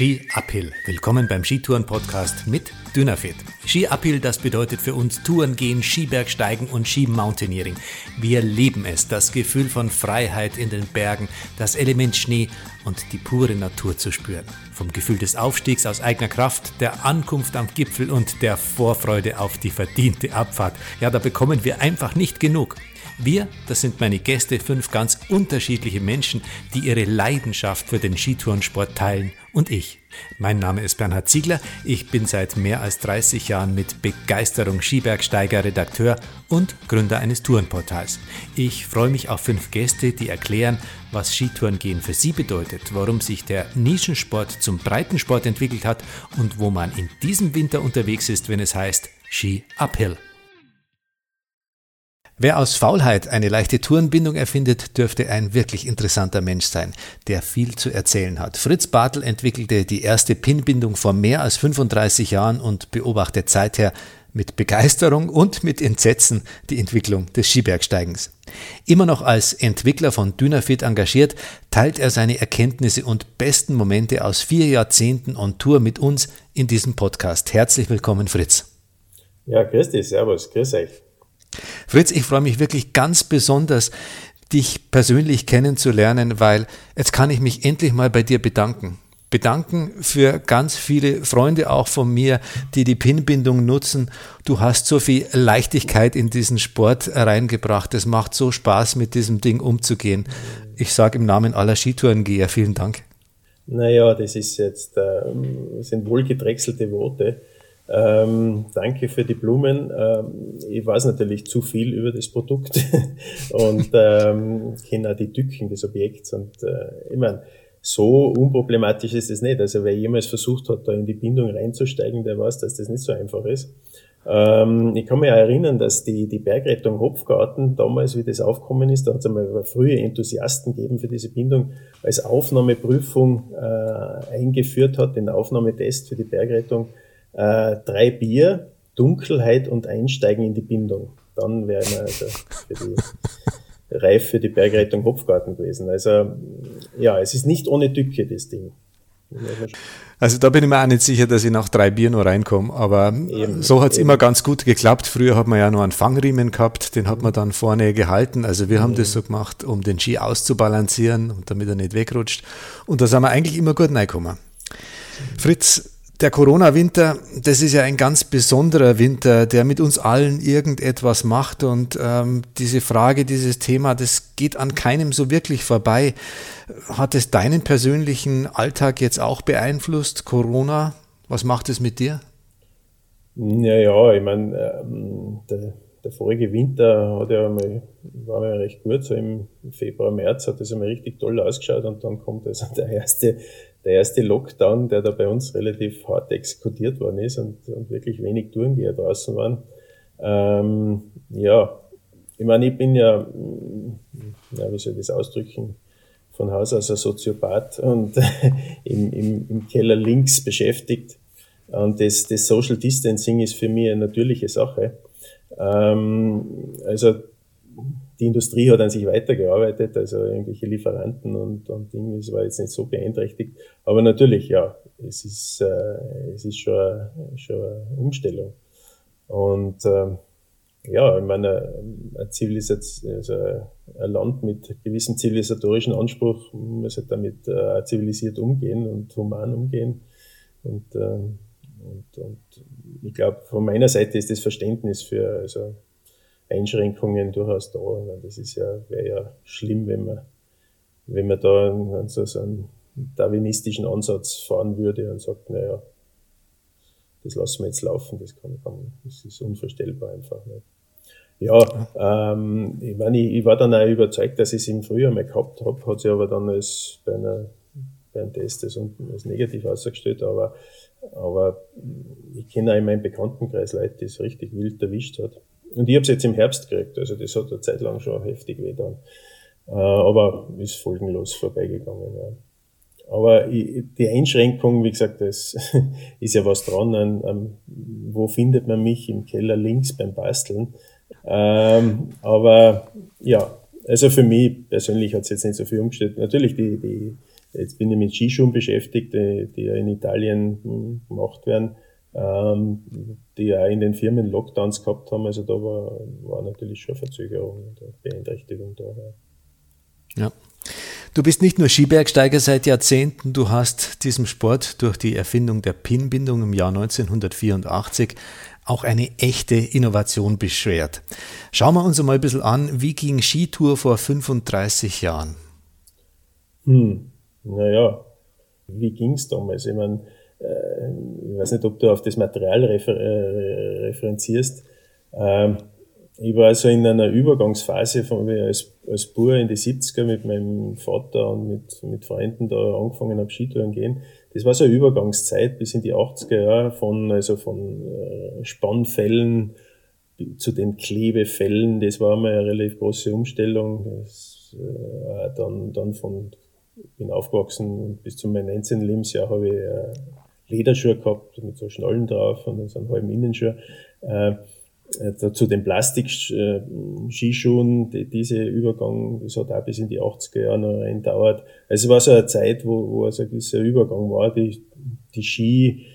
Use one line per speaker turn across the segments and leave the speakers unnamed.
Ski Uphill. Willkommen beim Skitouren-Podcast mit Dynafit. Ski Uphill, das bedeutet für uns Touren gehen, Skibergsteigen und Skimountaineering. Wir lieben es, das Gefühl von Freiheit in den Bergen, das Element Schnee und die pure Natur zu spüren. Vom Gefühl des Aufstiegs aus eigener Kraft, der Ankunft am Gipfel und der Vorfreude auf die verdiente Abfahrt. Ja, da bekommen wir einfach nicht genug. Wir, das sind meine Gäste, fünf ganz unterschiedliche Menschen, die ihre Leidenschaft für den Skitourensport teilen und ich. Mein Name ist Bernhard Ziegler, ich bin seit mehr als 30 Jahren mit Begeisterung Skibergsteiger, Redakteur und Gründer eines Tourenportals. Ich freue mich auf fünf Gäste, die erklären, was Skitourengehen für sie bedeutet, warum sich der Nischensport zum Breitensport entwickelt hat und wo man in diesem Winter unterwegs ist, wenn es heißt Ski Uphill. Wer aus Faulheit eine leichte Tourenbindung erfindet, dürfte ein wirklich interessanter Mensch sein, der viel zu erzählen hat. Fritz Bartel entwickelte die erste Pinbindung vor mehr als 35 Jahren und beobachtet seither mit Begeisterung und mit Entsetzen die Entwicklung des Skibergsteigens. Immer noch als Entwickler von Dynafit engagiert, teilt er seine Erkenntnisse und besten Momente aus vier Jahrzehnten on Tour mit uns in diesem Podcast. Herzlich willkommen, Fritz.
Ja, grüß dich, servus, grüß euch.
Fritz, ich freue mich wirklich ganz besonders, dich persönlich kennenzulernen, weil jetzt kann ich mich endlich mal bei dir bedanken. Bedanken für ganz viele Freunde auch von mir, die die Pinbindung nutzen. Du hast so viel Leichtigkeit in diesen Sport reingebracht. Es macht so Spaß, mit diesem Ding umzugehen. Ich sage im Namen aller Skitourengeher vielen Dank.
Naja, das ist jetzt, äh, sind wohlgedrechselte Worte. Ähm, danke für die Blumen. Ähm, ich weiß natürlich zu viel über das Produkt und ähm, kenne auch die Tücken des Objekts. Und äh, ich meine, so unproblematisch ist es nicht. Also wer jemals versucht hat, da in die Bindung reinzusteigen, der weiß, dass das nicht so einfach ist. Ähm, ich kann mich auch erinnern, dass die, die Bergrettung Hopfgarten damals, wie das aufgekommen ist, da hat es einmal frühe Enthusiasten gegeben für diese Bindung, als Aufnahmeprüfung äh, eingeführt hat, den Aufnahmetest für die Bergrettung äh, drei Bier, Dunkelheit und Einsteigen in die Bindung. Dann wären wir also für die reif für die Bergrettung Hopfgarten gewesen. Also ja, es ist nicht ohne Tücke, das Ding.
Also da bin ich mir auch nicht sicher, dass ich nach drei Bier noch reinkomme. Aber eben, so hat es immer ganz gut geklappt. Früher hat man ja noch einen Fangriemen gehabt, den hat man dann vorne gehalten. Also wir haben mhm. das so gemacht, um den Ski auszubalancieren und damit er nicht wegrutscht. Und da sind wir eigentlich immer gut reingekommen. Fritz, der Corona-Winter, das ist ja ein ganz besonderer Winter, der mit uns allen irgendetwas macht. Und ähm, diese Frage, dieses Thema, das geht an keinem so wirklich vorbei. Hat es deinen persönlichen Alltag jetzt auch beeinflusst, Corona? Was macht es mit dir?
Ja, ja, ich meine, ähm, der, der, vorige Winter hat ja einmal, war ja recht gut. So im Februar, März hat es einmal richtig toll ausgeschaut und dann kommt also der erste der erste Lockdown, der da bei uns relativ hart exekutiert worden ist und, und wirklich wenig Tourengeher draußen waren. Ähm, ja, ich meine, ich bin ja, ja, wie soll ich das ausdrücken, von Haus aus ein Soziopath und im, im, im Keller links beschäftigt. Und das, das Social Distancing ist für mich eine natürliche Sache. Ähm, also die Industrie hat an sich weitergearbeitet, also irgendwelche Lieferanten und, und Dinge, das war jetzt nicht so beeinträchtigt. Aber natürlich, ja, es ist, äh, es ist schon, eine, schon eine Umstellung. Und ähm, ja, ich meine, ein, Zivilisation, also ein Land mit gewissem zivilisatorischen Anspruch muss halt damit äh, zivilisiert umgehen und human umgehen. Und, ähm, und, und ich glaube, von meiner Seite ist das Verständnis für also Einschränkungen durchaus da. Das ist ja, wäre ja schlimm, wenn man, wenn man da so, so einen darwinistischen Ansatz fahren würde und sagt, naja, das lassen wir jetzt laufen, das kann, kann das ist unvorstellbar einfach nicht. Ja, ähm, ich, meine, ich, ich war dann auch überzeugt, dass ich es im Frühjahr mal gehabt habe, hat sich aber dann als bei, einer, bei einem Test als, als negativ ausgestellt, aber, aber ich kenne auch in meinem Bekanntenkreis Leute, die es richtig wild erwischt hat. Und ich habe es jetzt im Herbst gekriegt, also das hat eine Zeit lang schon heftig weh. Äh, aber ist folgenlos vorbeigegangen. Ja. Aber die Einschränkung, wie gesagt, das ist ja was dran. An, an, wo findet man mich? Im Keller links beim Basteln. Ähm, aber ja, also für mich persönlich hat es jetzt nicht so viel umgestellt. Natürlich die, die, Jetzt bin ich mit Skischuhen beschäftigt, die, die ja in Italien hm, gemacht werden, ähm, die ja in den Firmen Lockdowns gehabt haben. Also da war, war natürlich schon Verzögerung und Beeinträchtigung da.
Ja. Du bist nicht nur Skibergsteiger seit Jahrzehnten, du hast diesem Sport durch die Erfindung der Pinbindung im Jahr 1984 auch eine echte Innovation beschwert. Schauen wir uns einmal ein bisschen an, wie ging Skitour vor 35 Jahren?
Hm, naja, wie ging es damals? Ich meine, ich weiß nicht, ob du auf das Material refer äh, referenzierst. Ähm, ich war also in einer Übergangsphase, von wie als, als Bur in die 70er mit meinem Vater und mit, mit Freunden da angefangen habe, Skitouren gehen. Das war so eine Übergangszeit bis in die 80er Jahre von, also von äh, Spannfällen zu den Klebefällen. Das war mal eine relativ große Umstellung. Das, äh, dann, dann von, bin aufgewachsen bis zu meinem 19. Lebensjahr habe ich äh, Lederschuhe gehabt mit so Schnallen drauf und dann so einen halben Innenschuh. Äh, äh, zu den Plastik-Skischuhen, die, diese Übergang, das hat auch bis in die 80er Jahre noch reindauert. Also es war so eine Zeit, wo, wo also ein gewisser Übergang war. Die, die Ski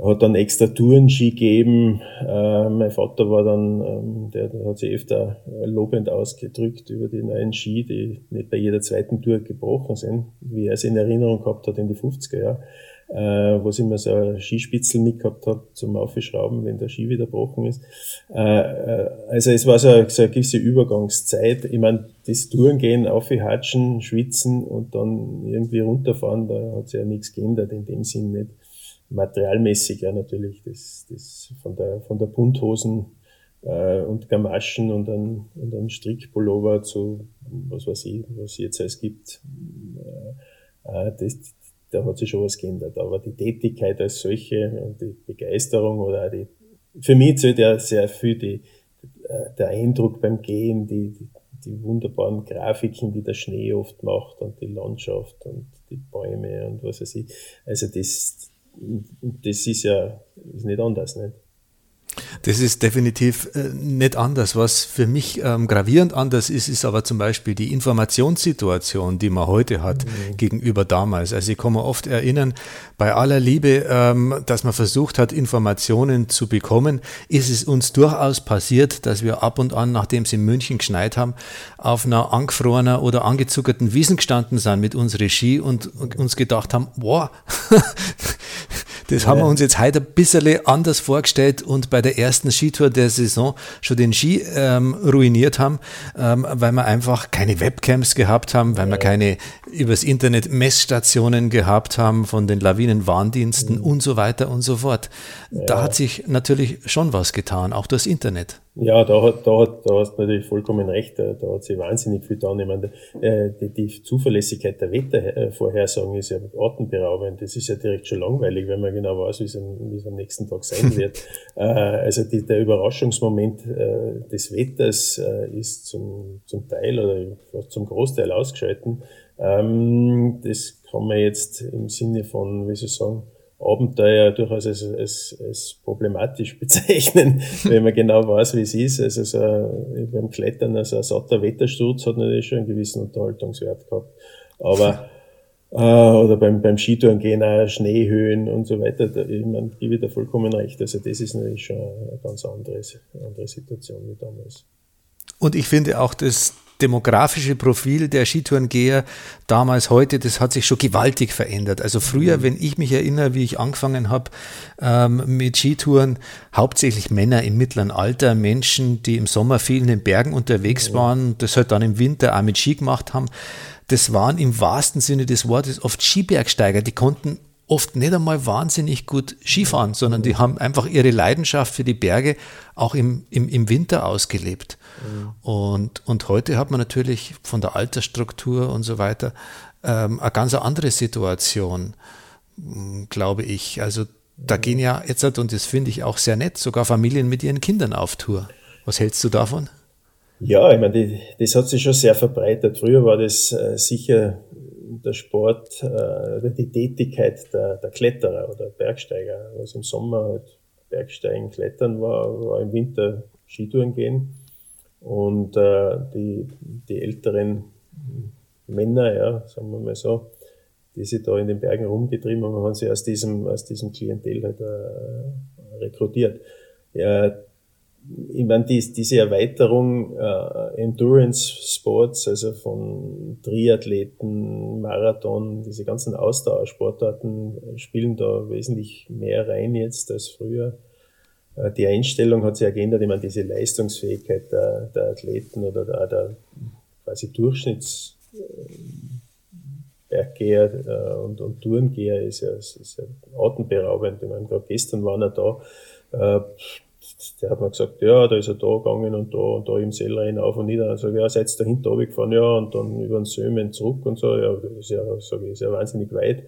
hat dann extra Tourenski gegeben. Äh, mein Vater war dann, ähm, der, der hat sich öfter lobend ausgedrückt über die neuen Ski, die nicht bei jeder zweiten Tour gebrochen sind, wie er es in Erinnerung gehabt hat in die 50er Jahre äh, wo sie immer so ein Skispitzel mitgehabt hat zum Aufschrauben, wenn der Ski wieder gebrochen ist. Äh, äh, also es war so, eine, so eine gewisse Übergangszeit. Ich meine, das Tourengehen, aufhatschen, schwitzen und dann irgendwie runterfahren, da hat sich ja nichts geändert in dem Sinn nicht. Materialmäßig ja natürlich, das, das von der von der Bunthosen äh, und Gamaschen und dann und dann Strickpullover zu was weiß ich, was jetzt alles gibt. Äh, äh das, da hat sich schon was geändert. Aber die Tätigkeit als solche und die Begeisterung oder die, für mich zählt ja sehr viel die, äh, der Eindruck beim Gehen, die, die, die wunderbaren Grafiken, die der Schnee oft macht und die Landschaft und die Bäume und was weiß ich. Also das, das ist ja ist nicht anders, nicht?
Das ist definitiv äh, nicht anders. Was für mich ähm, gravierend anders ist, ist aber zum Beispiel die Informationssituation, die man heute hat mhm. gegenüber damals. Also ich kann mir oft erinnern, bei aller Liebe, ähm, dass man versucht hat, Informationen zu bekommen, ist es uns durchaus passiert, dass wir ab und an, nachdem es in München geschneit haben, auf einer angefrorenen oder angezuckerten Wiesen gestanden sind mit unseren Ski und, und uns gedacht haben, wow, Das haben wir uns jetzt heute ein bisschen anders vorgestellt und bei der ersten Skitour der Saison schon den Ski ähm, ruiniert haben, ähm, weil wir einfach keine Webcams gehabt haben, weil wir keine übers Internet Messstationen gehabt haben von den Lawinenwarndiensten mhm. und so weiter und so fort. Da hat sich natürlich schon was getan, auch das Internet.
Ja, da, hat, da, hat, da hast du natürlich vollkommen recht. Da, da hat sich wahnsinnig viel getan. Ich meine, äh, die, die Zuverlässigkeit der Wettervorhersagen ist ja atemberaubend. Das ist ja direkt schon langweilig, wenn man genau weiß, wie es, wie es am nächsten Tag sein wird. Äh, also die, der Überraschungsmoment äh, des Wetters ist zum, zum Teil oder zum Großteil ausgeschalten. Ähm, das kann man jetzt im Sinne von, wie soll ich sagen, Abenteuer durchaus als, als, als problematisch bezeichnen, wenn man genau weiß, wie es ist. Also so beim Klettern, also ein satter Wettersturz hat natürlich schon einen gewissen Unterhaltungswert gehabt. Aber äh, oder beim, beim Skitouren gehen auch Schneehöhen und so weiter. Da, ich meine, gebe ich da vollkommen recht. Also das ist natürlich schon eine ganz andere, andere Situation wie damals.
Und ich finde auch, dass demografische Profil der Skitourengeher damals, heute, das hat sich schon gewaltig verändert. Also früher, mhm. wenn ich mich erinnere, wie ich angefangen habe ähm, mit Skitouren, hauptsächlich Männer im mittleren Alter, Menschen, die im Sommer viel in den Bergen unterwegs waren, das halt dann im Winter auch mit Ski gemacht haben. Das waren im wahrsten Sinne des Wortes oft Skibergsteiger, die konnten oft nicht einmal wahnsinnig gut Skifahren, sondern die haben einfach ihre Leidenschaft für die Berge auch im, im, im Winter ausgelebt. Mhm. Und, und heute hat man natürlich von der Altersstruktur und so weiter ähm, eine ganz andere Situation, glaube ich. Also da gehen ja jetzt, und das finde ich auch sehr nett, sogar Familien mit ihren Kindern auf Tour. Was hältst du davon?
Ja, ich meine, das hat sich schon sehr verbreitet. Früher war das äh, sicher der Sport, äh, die Tätigkeit der, der Kletterer oder Bergsteiger. Was im Sommer halt Bergsteigen, Klettern war, war im Winter Skitouren gehen. Und äh, die, die älteren Männer, ja, sagen wir mal so, die sich da in den Bergen rumgetrieben haben, haben sie aus diesem, aus diesem Klientel halt äh, rekrutiert. Ja, ich meine, die, diese Erweiterung äh, Endurance Sports, also von Triathleten, Marathon, diese ganzen Ausdauersportarten spielen da wesentlich mehr rein jetzt als früher. Äh, die Einstellung hat sich geändert. Ich meine, diese Leistungsfähigkeit der, der Athleten oder der, der quasi Durchschnitts Berggeher äh, und, und Tourengeher ist ja, ist ja atemberaubend. Ich meine, gerade gestern waren er da. Äh, der hat mir gesagt, ja, da ist er da gegangen und da und da im Sellrein auf und nieder. Also ja, seid da hinten runtergefahren, ja, und dann über den Sömen zurück und so. Ja, das ist ja, sage ich, ist ja wahnsinnig weit.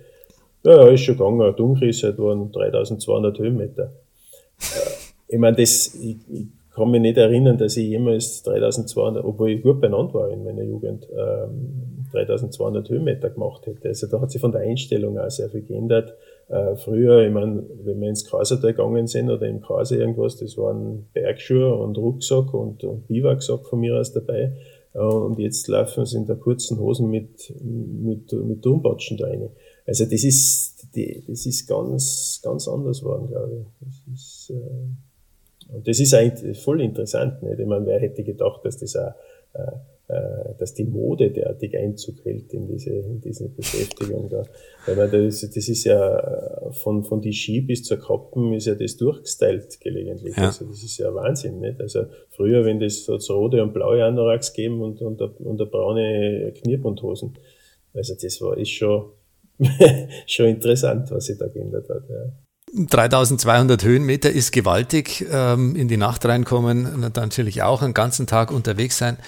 Ja, ja, ist schon gegangen. Die Umrisse waren 3200 Höhenmeter. Äh, ich meine, das, ich, ich kann mich nicht erinnern, dass ich jemals 3200, obwohl ich gut benannt war in meiner Jugend, ähm, 3200 Höhenmeter gemacht hätte. Also da hat sich von der Einstellung auch sehr viel geändert. Äh, früher, ich meine, wenn wir ins Krasertal gegangen sind oder im Kraser irgendwas, das waren Bergschuhe und Rucksack und, und Biwaksack von mir aus dabei. Äh, und jetzt laufen sie in der kurzen Hosen mit, mit, mit Turmpatschen da rein. Also das ist, die, das ist ganz, ganz anders geworden, glaube ich. Das ist, äh, und das ist eigentlich voll interessant. Nicht? Ich meine, wer hätte gedacht, dass das auch äh, dass die Mode derartig Einzug hält in diese, in diese Beschäftigung da. Weil man das, das ist ja äh, von, von die Ski bis zur Kappen ist ja das durchgestylt gelegentlich. Ja. Also das ist ja Wahnsinn, nicht? Also früher, wenn das so rote und blaue Anoraks geben und, und, und eine braune Knierbundhosen. Also das war, ist schon, schon interessant, was sich da geändert hat, ja.
3200 Höhenmeter ist gewaltig. Ähm, in die Nacht reinkommen, natürlich auch einen ganzen Tag unterwegs sein.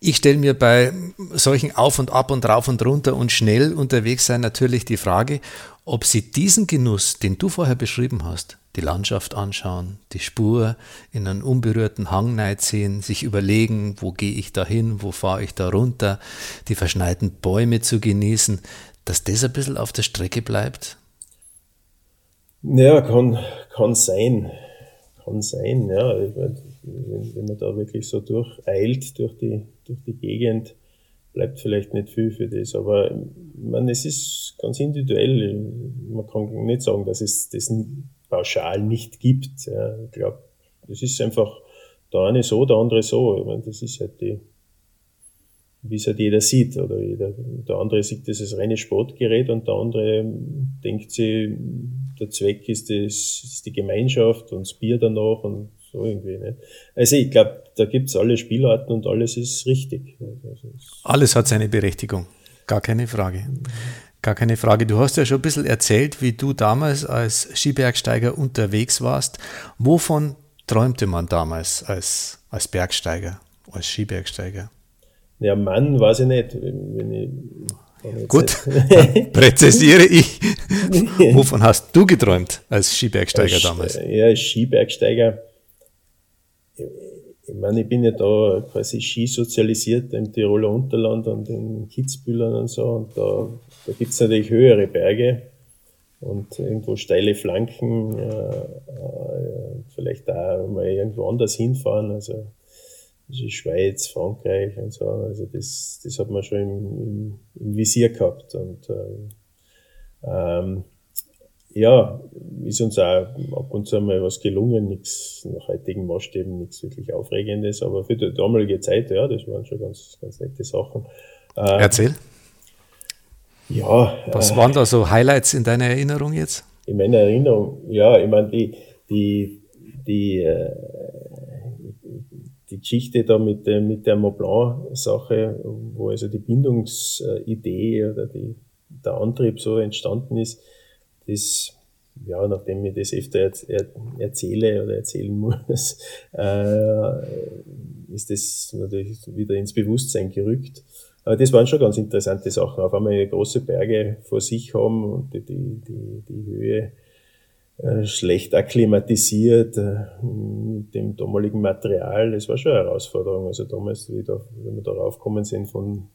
Ich stelle mir bei solchen Auf und Ab und Rauf und Runter und schnell unterwegs sein natürlich die Frage, ob Sie diesen Genuss, den du vorher beschrieben hast, die Landschaft anschauen, die Spur in einen unberührten Hang sehen, sich überlegen, wo gehe ich da hin, wo fahre ich da runter, die verschneiten Bäume zu genießen, dass das ein bisschen auf der Strecke bleibt
ja, kann, kann sein. Kann sein, ja. Wenn, wenn man da wirklich so durcheilt durch die, durch die Gegend, bleibt vielleicht nicht viel für das. Aber man, es ist ganz individuell. Man kann nicht sagen, dass es das pauschal nicht gibt. Ja. Ich glaube, das ist einfach der eine so, der andere so. Ich meine, das ist halt die, wie es halt jeder sieht. Oder jeder, der andere sieht das als reines Sportgerät und der andere denkt sich, der Zweck ist, das, ist die Gemeinschaft und das Bier danach und so irgendwie. Ne? Also ich glaube, da gibt's alle Spielarten und alles ist richtig.
Also alles hat seine Berechtigung, gar keine Frage. Gar keine Frage. Du hast ja schon ein bisschen erzählt, wie du damals als Skibergsteiger unterwegs warst. Wovon träumte man damals als, als Bergsteiger, als Skibergsteiger?
Ja, Mann, weiß ich nicht. Wenn ich
Gut, präzisiere ich. Wovon hast du geträumt als Skibergsteiger damals?
Ja, als Skibergsteiger. Ich meine, ich bin ja da quasi skisozialisiert im Tiroler Unterland und in Kitzbühel und so. Und da, da gibt es natürlich höhere Berge und irgendwo steile Flanken. Äh, vielleicht auch mal irgendwo anders hinfahren. Also also Schweiz, Frankreich und so. Also das, das hat man schon im, im, im Visier gehabt. Und ähm, ähm, ja, ist uns auch ab und zu mal was gelungen, nichts nach heutigen Maßstäben, nichts wirklich Aufregendes, aber für die damalige Zeit, ja, das waren schon ganz, ganz nette Sachen.
Ähm, Erzähl.
Ja.
Was äh, waren da so Highlights in deiner Erinnerung jetzt?
In meiner Erinnerung, ja, ich meine, die, die, die, äh, die Geschichte da mit, der, mit der Mont Blanc-Sache, wo also die Bindungsidee oder die, der Antrieb so entstanden ist, das, ja, nachdem ich das öfter er, erzähle oder erzählen muss, äh, ist das natürlich wieder ins Bewusstsein gerückt. Aber das waren schon ganz interessante Sachen. Auf einmal große Berge vor sich haben und die, die, die, die Höhe schlecht akklimatisiert äh, mit dem damaligen Material. Das war schon eine Herausforderung. Also damals, wieder, wenn wir darauf gekommen sind von,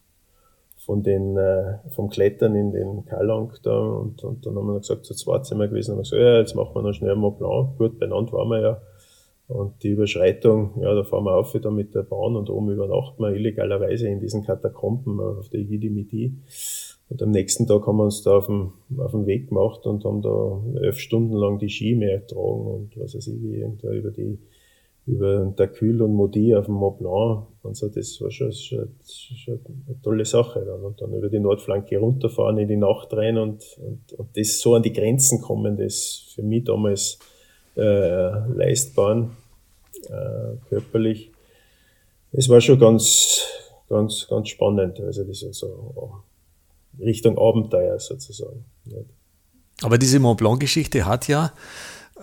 von den, äh, vom Klettern in den Kalang da und, und dann haben wir gesagt, so zweit sind wir gewesen, haben wir gesagt, ja, jetzt machen wir noch schnell Mont Blanc. Gut, benannt waren wir ja. Und die Überschreitung, ja, da fahren wir auf wieder mit der Bahn und oben übernachten wir illegalerweise in diesen Katakomben auf der Igidimidi. Und am nächsten Tag haben wir uns da auf dem, auf dem Weg gemacht und haben da elf Stunden lang die Ski mehr getragen und was weiß ich, wie da über die, über Dacul und Modi auf dem Mont Blanc. Und so, das war schon, schon, schon eine tolle Sache dann. Und dann über die Nordflanke runterfahren in die Nacht rein und, und, und das so an die Grenzen kommen, das für mich damals äh, leistbaren, äh, körperlich. Es war schon ganz, ganz, ganz spannend. Also das ist so Richtung Abenteuer sozusagen.
Aber diese Mont Blanc-Geschichte hat ja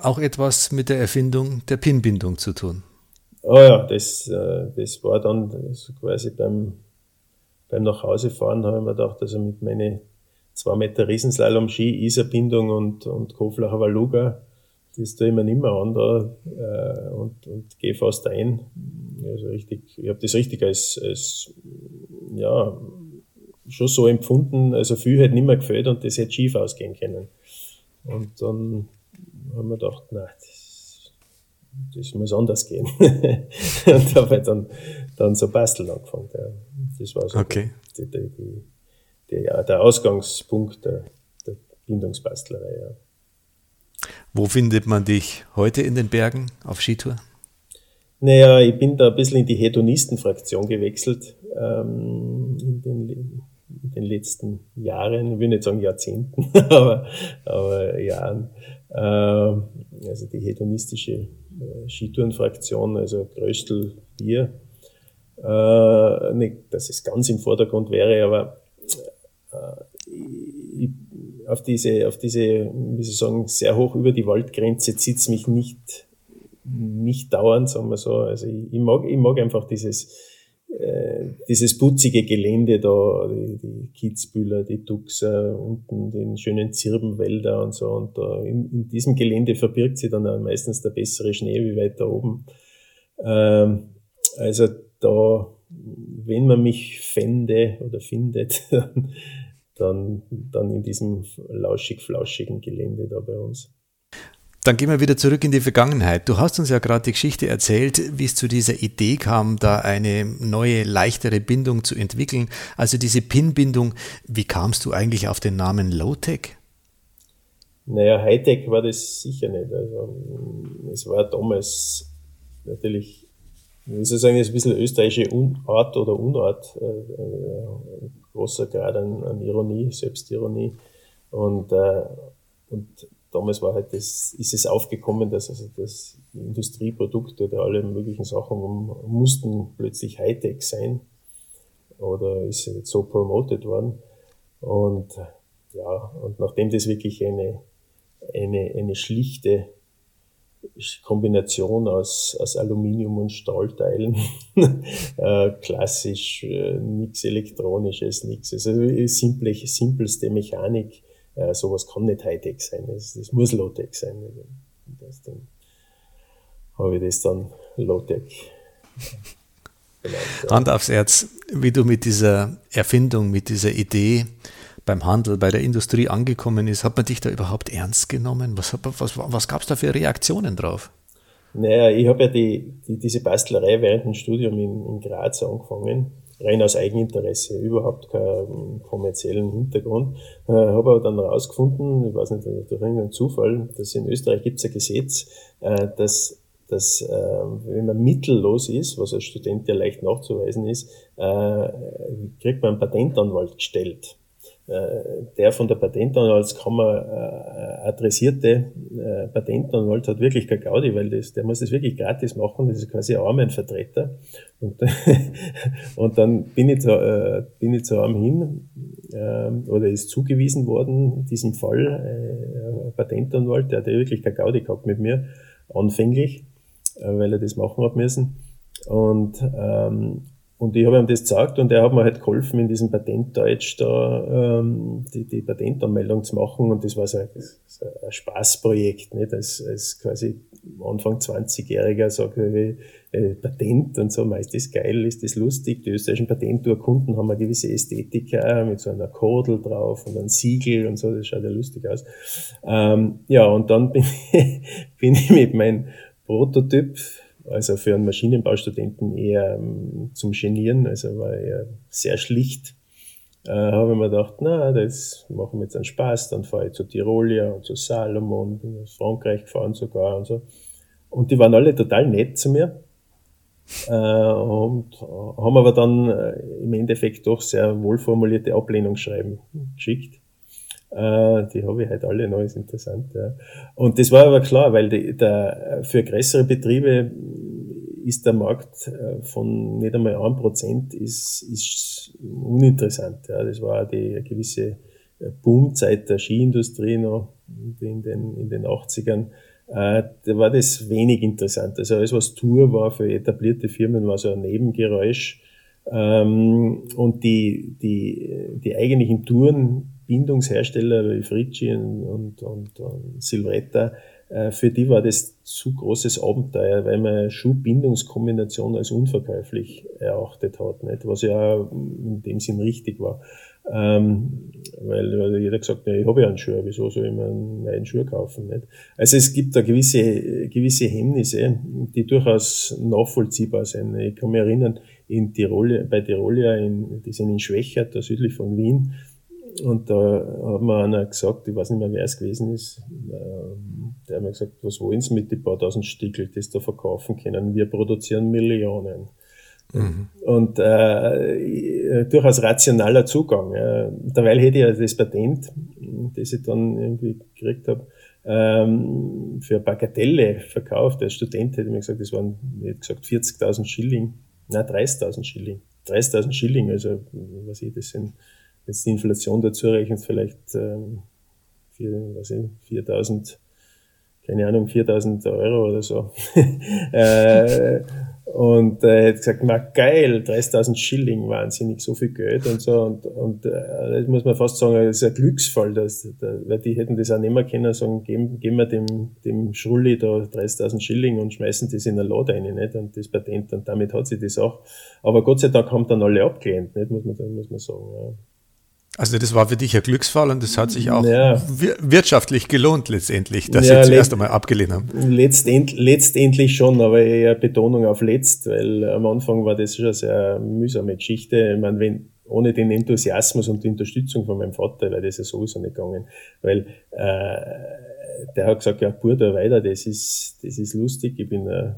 auch etwas mit der Erfindung der Pinbindung zu tun.
Oh ja, das, äh, das war dann quasi beim, beim Nachhausefahren, habe ich mir gedacht, also mit meinen zwei Meter Riesenslalom-Ski, Isarbindung und, und Koflacher Valuga, das tue ich mir nicht mehr an da äh, und, und gehe fast ein. Also richtig, ich habe das richtig als, als ja, schon so empfunden, also viel hätte nicht mehr gefällt und das hätte schief ausgehen können. Und dann haben wir gedacht, nein, das, das muss anders gehen. und habe dann, dann so basteln angefangen. Ja. Das war so
okay.
die, die, die, die, ja, der Ausgangspunkt der, der Bindungsbastlerei. Ja.
Wo findet man dich heute in den Bergen auf Skitour?
Naja, ich bin da ein bisschen in die Hedonisten-Fraktion gewechselt ähm, in, den, in, den, letzten Jahren, ich will nicht sagen Jahrzehnten, aber, aber Jahren. Ähm, also die hedonistische äh, Skitourenfraktion, also Gröstel, Bier. Äh, nicht, dass es ganz im Vordergrund wäre, aber äh, ich auf diese, auf diese, wie soll ich sagen, sehr hoch über die Waldgrenze zieht's mich nicht, nicht dauernd, sagen wir so. Also ich, ich mag, ich mag einfach dieses, äh, dieses putzige Gelände da, die, die Kitzbühler, die Duxer, unten den schönen Zirbenwälder und so. Und da in, in diesem Gelände verbirgt sich dann auch meistens der bessere Schnee wie weiter oben. Ähm, also da, wenn man mich fände oder findet, dann, dann in diesem lauschig-flauschigen Gelände da bei uns.
Dann gehen wir wieder zurück in die Vergangenheit. Du hast uns ja gerade die Geschichte erzählt, wie es zu dieser Idee kam, da eine neue, leichtere Bindung zu entwickeln. Also diese Pin-Bindung, wie kamst du eigentlich auf den Namen Low-Tech?
Naja, Hightech war das sicher nicht. Also, es war damals natürlich, wie soll ich sagen, ein bisschen österreichische Unart oder Unart. Äh, äh, großer Grad an, an Ironie, Selbstironie. Und, äh, und damals war halt das, ist es aufgekommen, dass also das Industrieprodukte oder alle möglichen Sachen mussten plötzlich Hightech sein. Oder ist jetzt so promoted worden. Und ja, und nachdem das wirklich eine, eine, eine schlichte Kombination aus, aus Aluminium und Stahlteilen. äh, klassisch, äh, nichts Elektronisches, nichts. Also simple, simpelste Mechanik. Äh, sowas kann nicht Hightech sein. Das, das muss Low-Tech sein. Das, dann habe ich das dann Low-Tech.
Hand aufs Herz, wie du mit dieser Erfindung, mit dieser Idee beim Handel, bei der Industrie angekommen ist, hat man dich da überhaupt ernst genommen? Was, was, was gab es da für Reaktionen drauf?
Naja, ich habe ja die, die, diese Bastlerei während dem Studium in, in Graz angefangen, rein aus Eigeninteresse, überhaupt keinen kommerziellen Hintergrund. Äh, habe aber dann herausgefunden, ich weiß nicht, durch irgendeinen Zufall, dass in Österreich gibt es ein Gesetz, äh, dass dass äh, wenn man mittellos ist, was als Student ja leicht nachzuweisen ist, äh, kriegt man einen Patentanwalt gestellt. Äh, der von der Patentanwaltskammer äh, adressierte äh, Patentanwalt hat wirklich kein Gaudi, weil das, der muss das wirklich gratis machen, das ist quasi ein Armenvertreter. Und, und dann bin ich, zu, bin ich zu einem hin, oder ist zugewiesen worden, in diesem Fall, Patentanwalt, der hat ja wirklich kein Gaudi gehabt mit mir, anfänglich, weil er das machen hat müssen. Und, ähm, und ich habe ihm das gesagt und er hat mir halt geholfen, in diesem Patentdeutsch da ähm, die, die Patentanmeldung zu machen. Und das war so ein, so ein Spaßprojekt, nicht? Als, als quasi Anfang 20-Jähriger sage ich, äh, Patent und so, ist das geil, ist das lustig. Die österreichischen Patenturkunden haben eine gewisse Ästhetik auch, mit so einer Kordel drauf und einem Siegel und so, das schaut ja lustig aus. Ähm, ja, und dann bin, bin ich mit meinem Prototyp, also für einen Maschinenbaustudenten eher ähm, zum Genieren, also war eher sehr schlicht. Äh, habe ich mir gedacht, na, das machen wir jetzt einen Spaß, dann fahre ich zu Tirolia und zu Salomon, Frankreich gefahren sogar und so. Und die waren alle total nett zu mir. Äh, und haben aber dann äh, im Endeffekt doch sehr wohlformulierte Ablehnungsschreiben geschickt. Äh, die habe ich halt alle noch, ist interessant. Ja. Und das war aber klar, weil die, der, für größere Betriebe ist der Markt äh, von nicht einmal 1% ist, ist uninteressant. Ja. Das war die gewisse Boomzeit der Skiindustrie noch in den, in den 80ern. Äh, da war das wenig interessant. Also alles, was Tour war für etablierte Firmen, war so ein Nebengeräusch. Ähm, und die, die, die eigentlichen Touren Bindungshersteller wie Fritschi und, und, und, und Silvretta, äh, für die war das zu großes Abenteuer, weil man Schuhbindungskombination als unverkäuflich erachtet hat, nicht? was ja in dem Sinn richtig war. Ähm, weil, weil jeder gesagt hat, ich habe ja einen Schuh, wieso soll ich mir einen neuen Schuh kaufen? Nicht? Also es gibt da gewisse, gewisse Hemmnisse, die durchaus nachvollziehbar sind. Ich kann mich erinnern, in Tirol, bei Tirolia, in, die sind in Schwächert, südlich von Wien, und da hat mir einer gesagt, ich weiß nicht mehr, wer es gewesen ist, ähm, der hat mir gesagt, was wollen Sie mit den paar tausend Stickel, die Sie da verkaufen können? Wir produzieren Millionen. Mhm. Und äh, durchaus rationaler Zugang. Ja. Derweil hätte ich ja das Patent, das ich dann irgendwie gekriegt habe, ähm, für Bagatelle verkauft. Als Student hätte ich mir gesagt, das waren, ich hätte gesagt, 40.000 Schilling, nein, 30.000 Schilling. 30.000 Schilling, also, was ich, das sind jetzt die Inflation dazu rechnet, vielleicht ähm, 4.000, keine Ahnung, 4.000 Euro oder so. äh, und äh, hat gesagt, na geil, 30.000 Schilling, wahnsinnig, so viel Geld und so. Und, und äh, das muss man fast sagen, das ist ein Glücksfall, dass, da, weil die hätten das auch nicht mehr können, sagen, geben, geben wir dem, dem Schrulli da 30.000 Schilling und schmeißen das in ein Lot rein, nicht? Und das Patent, und damit hat sie das auch. Aber Gott sei Dank haben dann alle abgelehnt, nicht? Muss man, muss man sagen. Ja.
Also das war für dich ein Glücksfall und das hat sich auch ja. wirtschaftlich gelohnt letztendlich, dass ja, Sie zuerst einmal abgelehnt haben.
Letztend, letztendlich schon, aber eher Betonung auf letzt, weil am Anfang war das schon eine sehr mühsame Geschichte. Ich meine, wenn, ohne den Enthusiasmus und die Unterstützung von meinem Vater wäre das ja sowieso nicht gegangen, weil äh, der hat gesagt, ja, Bruder, weiter, das ist, das ist lustig, ich bin ein,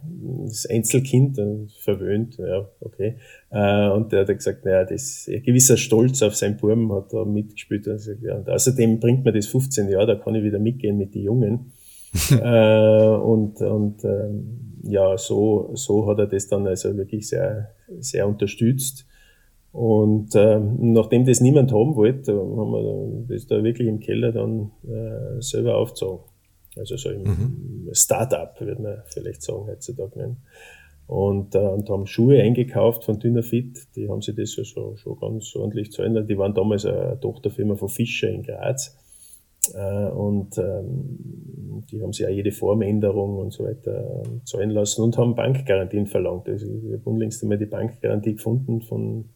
das Einzelkind und verwöhnt, ja, okay. Äh, und der hat gesagt, naja, das, ein gewisser Stolz auf sein Buben hat da mitgespielt. Und, gesagt, ja, und außerdem bringt mir das 15 Jahre, da kann ich wieder mitgehen mit den Jungen. äh, und und ähm, ja, so, so hat er das dann also wirklich sehr, sehr unterstützt. Und äh, nachdem das niemand haben wollte, haben wir das da wirklich im Keller dann äh, selber aufgezogen. Also so im mhm. Start-up, würde man vielleicht sagen heutzutage nennen. Und, äh, und haben Schuhe eingekauft von Dynafit, die haben sich das also schon ganz ordentlich zahlen. Die waren damals eine Tochterfirma von Fischer in Graz. Äh, und ähm, die haben sich auch jede Formänderung und so weiter zahlen lassen und haben Bankgarantien verlangt. Also ich habe unlängst einmal die Bankgarantie gefunden von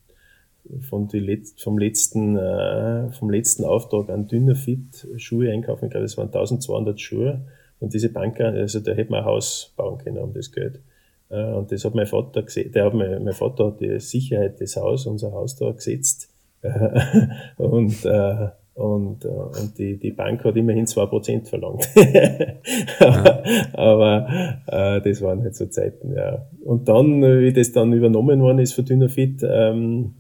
von die Letz vom letzten äh, vom letzten Auftrag an Dynafit Schuhe einkaufen. Ich glaube, es waren 1200 Schuhe und diese Bank, also da hätte man ein Haus bauen können um das Geld. Äh, und das hat mein Vater gesehen. Der hat mein, mein Vater hat die Sicherheit des Hauses, unser Haus da gesetzt und äh, und, äh, und die, die Bank hat immerhin 2% verlangt. aber, aber äh, das waren halt so Zeiten, ja. Und dann, wie das dann übernommen worden ist von Dynafit, ähm,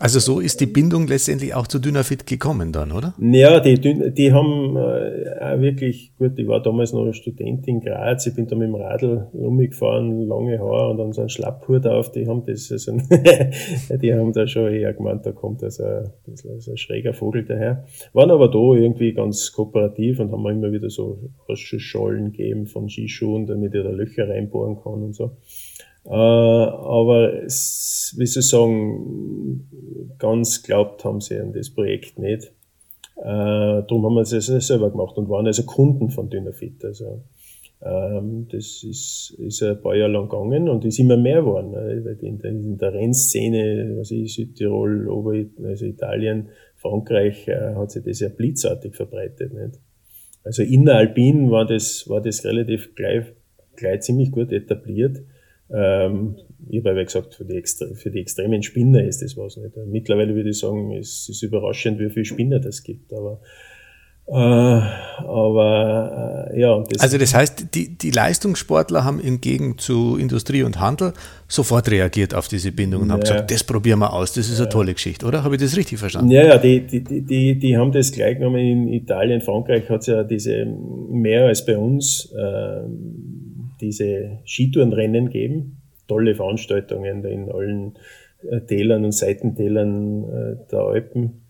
also so ist die Bindung letztendlich auch zu Dynafit gekommen dann, oder?
Ja, die, die haben äh, wirklich, gut, ich war damals noch Student in Graz, ich bin da mit dem Radl rumgefahren, lange Haare und dann so ein Schlapphut auf, die haben das, also, die haben da schon eher gemeint, da kommt also ein, also ein schräger Vogel daher. Waren aber da irgendwie ganz kooperativ und haben mir immer wieder so Ausschussschollen gegeben von Skischuhen, damit ich da Löcher reinbohren kann und so. Äh, aber es, wie soll ich sagen, ganz glaubt haben sie an das Projekt nicht. Äh, darum haben wir es also selber gemacht und waren also Kunden von Dynafit. Also, ähm, das ist, ist ein paar Jahre lang gegangen und ist immer mehr geworden. Ne? In der, in der Rennszene, was ich, Südtirol, Ober, also Italien, Frankreich, äh, hat sich das ja blitzartig verbreitet. Nicht? Also inneralpin war das, war das relativ gleich gleich ziemlich gut etabliert. Ähm, ich habe ja gesagt, für die, für die extremen Spinner ist das was nicht. Mittlerweile würde ich sagen, es ist überraschend, wie viele Spinner das gibt. Aber äh, aber äh, ja.
Das also das heißt, die, die Leistungssportler haben hingegen zu Industrie und Handel sofort reagiert auf diese Bindung und ja. haben gesagt, das probieren wir aus, das ist ja. eine tolle Geschichte, oder? Habe ich das richtig verstanden?
Ja, ja, die, die, die, die haben das gleich genommen in Italien, Frankreich hat es ja diese mehr als bei uns äh, diese Skitourenrennen gegeben, tolle Veranstaltungen in allen äh, Tälern und Seitentälern äh, der Alpen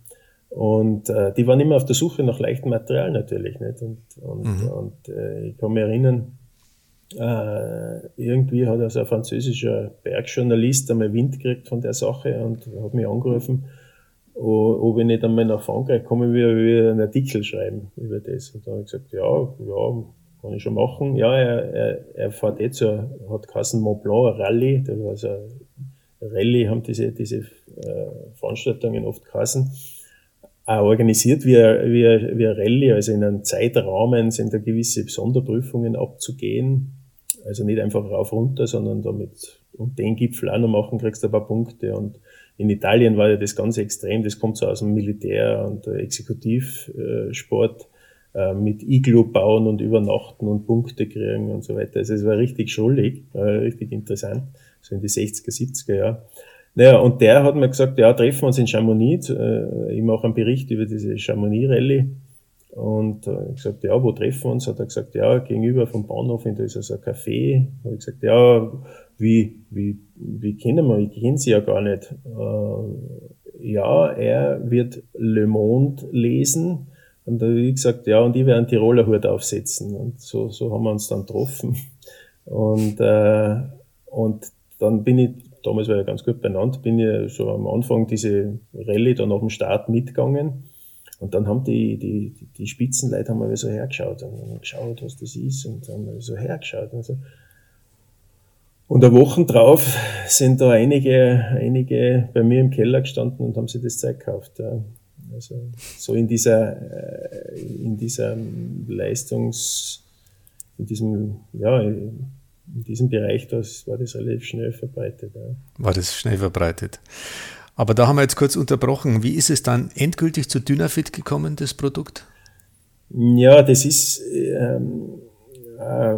und äh, die waren immer auf der Suche nach leichtem Material natürlich. Nicht? Und, und, mhm. und äh, ich kann mich erinnern, äh, irgendwie hat also ein französischer Bergjournalist einmal Wind gekriegt von der Sache und hat mich angerufen, ob ich nicht einmal nach Frankreich komme, will wieder einen Artikel schreiben über das. Und da habe ich gesagt, ja, ja, kann ich schon machen. Ja, er, er, er fährt eh zur, hat Kassen Mont Blanc, Rallye, da war so Rallye, haben diese, diese äh, Veranstaltungen oft Kassen auch organisiert wie, wie, wie ein Rallye, also in einem Zeitrahmen sind da gewisse Sonderprüfungen abzugehen. Also nicht einfach rauf runter, sondern damit und den Gipfel auch noch machen, kriegst du ein paar Punkte. Und in Italien war ja das ganz extrem, das kommt so aus dem Militär- und Exekutivsport äh, mit Iglu bauen und übernachten und Punkte kriegen und so weiter. Also es war richtig schuldig, richtig interessant, so in die 60er, 70er Jahre. Naja, und der hat mir gesagt, ja, treffen wir uns in Chamonix. Äh, ich mache einen Bericht über diese Chamonix-Rallye. Und äh, ich gesagt, ja, wo treffen wir uns? Hat er gesagt, ja, gegenüber vom Bahnhof, da ist also ein Café. Habe ich gesagt, ja, wie, wie, wie kennen wir? Ich kenne sie ja gar nicht. Äh, ja, er wird Le Monde lesen. Und da habe ich gesagt, ja, und ich werde einen Tiroler Hut aufsetzen. Und so, so haben wir uns dann getroffen. Und, äh, und dann bin ich damals war ich ganz gut benannt, bin ich so am Anfang diese Rallye da nach dem Start mitgegangen. Und dann haben die, die, die Spitzenleute haben mir so hergeschaut und haben geschaut, was das ist und haben so hergeschaut und so. Und eine Woche drauf sind da einige, einige bei mir im Keller gestanden und haben sich das Zeug gekauft. Also so in dieser, äh, in dieser Leistungs, in diesem, ja, in diesem Bereich das, war das relativ schnell verbreitet. Ja.
War das schnell verbreitet. Aber da haben wir jetzt kurz unterbrochen. Wie ist es dann endgültig zu Dynafit gekommen, das Produkt?
Ja, das ist, ähm, äh,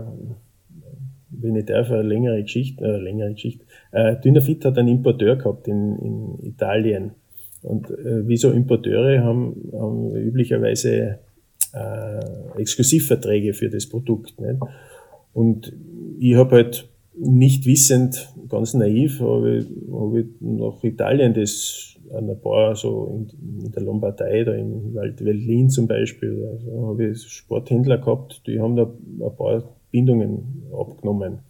wenn ich darf, eine längere Geschichte, äh, längere Geschichte. Äh, Dynafit hat einen Importeur gehabt in, in Italien. Und äh, wie so Importeure haben, haben üblicherweise äh, Exklusivverträge für das Produkt. Nicht? Und ich habe halt nicht wissend, ganz naiv, habe ich, hab ich nach Italien das an ein paar, so in, in der Lombardei, da im Wald Veltlin zum Beispiel, also habe ich Sporthändler gehabt, die haben da ein paar Bindungen abgenommen.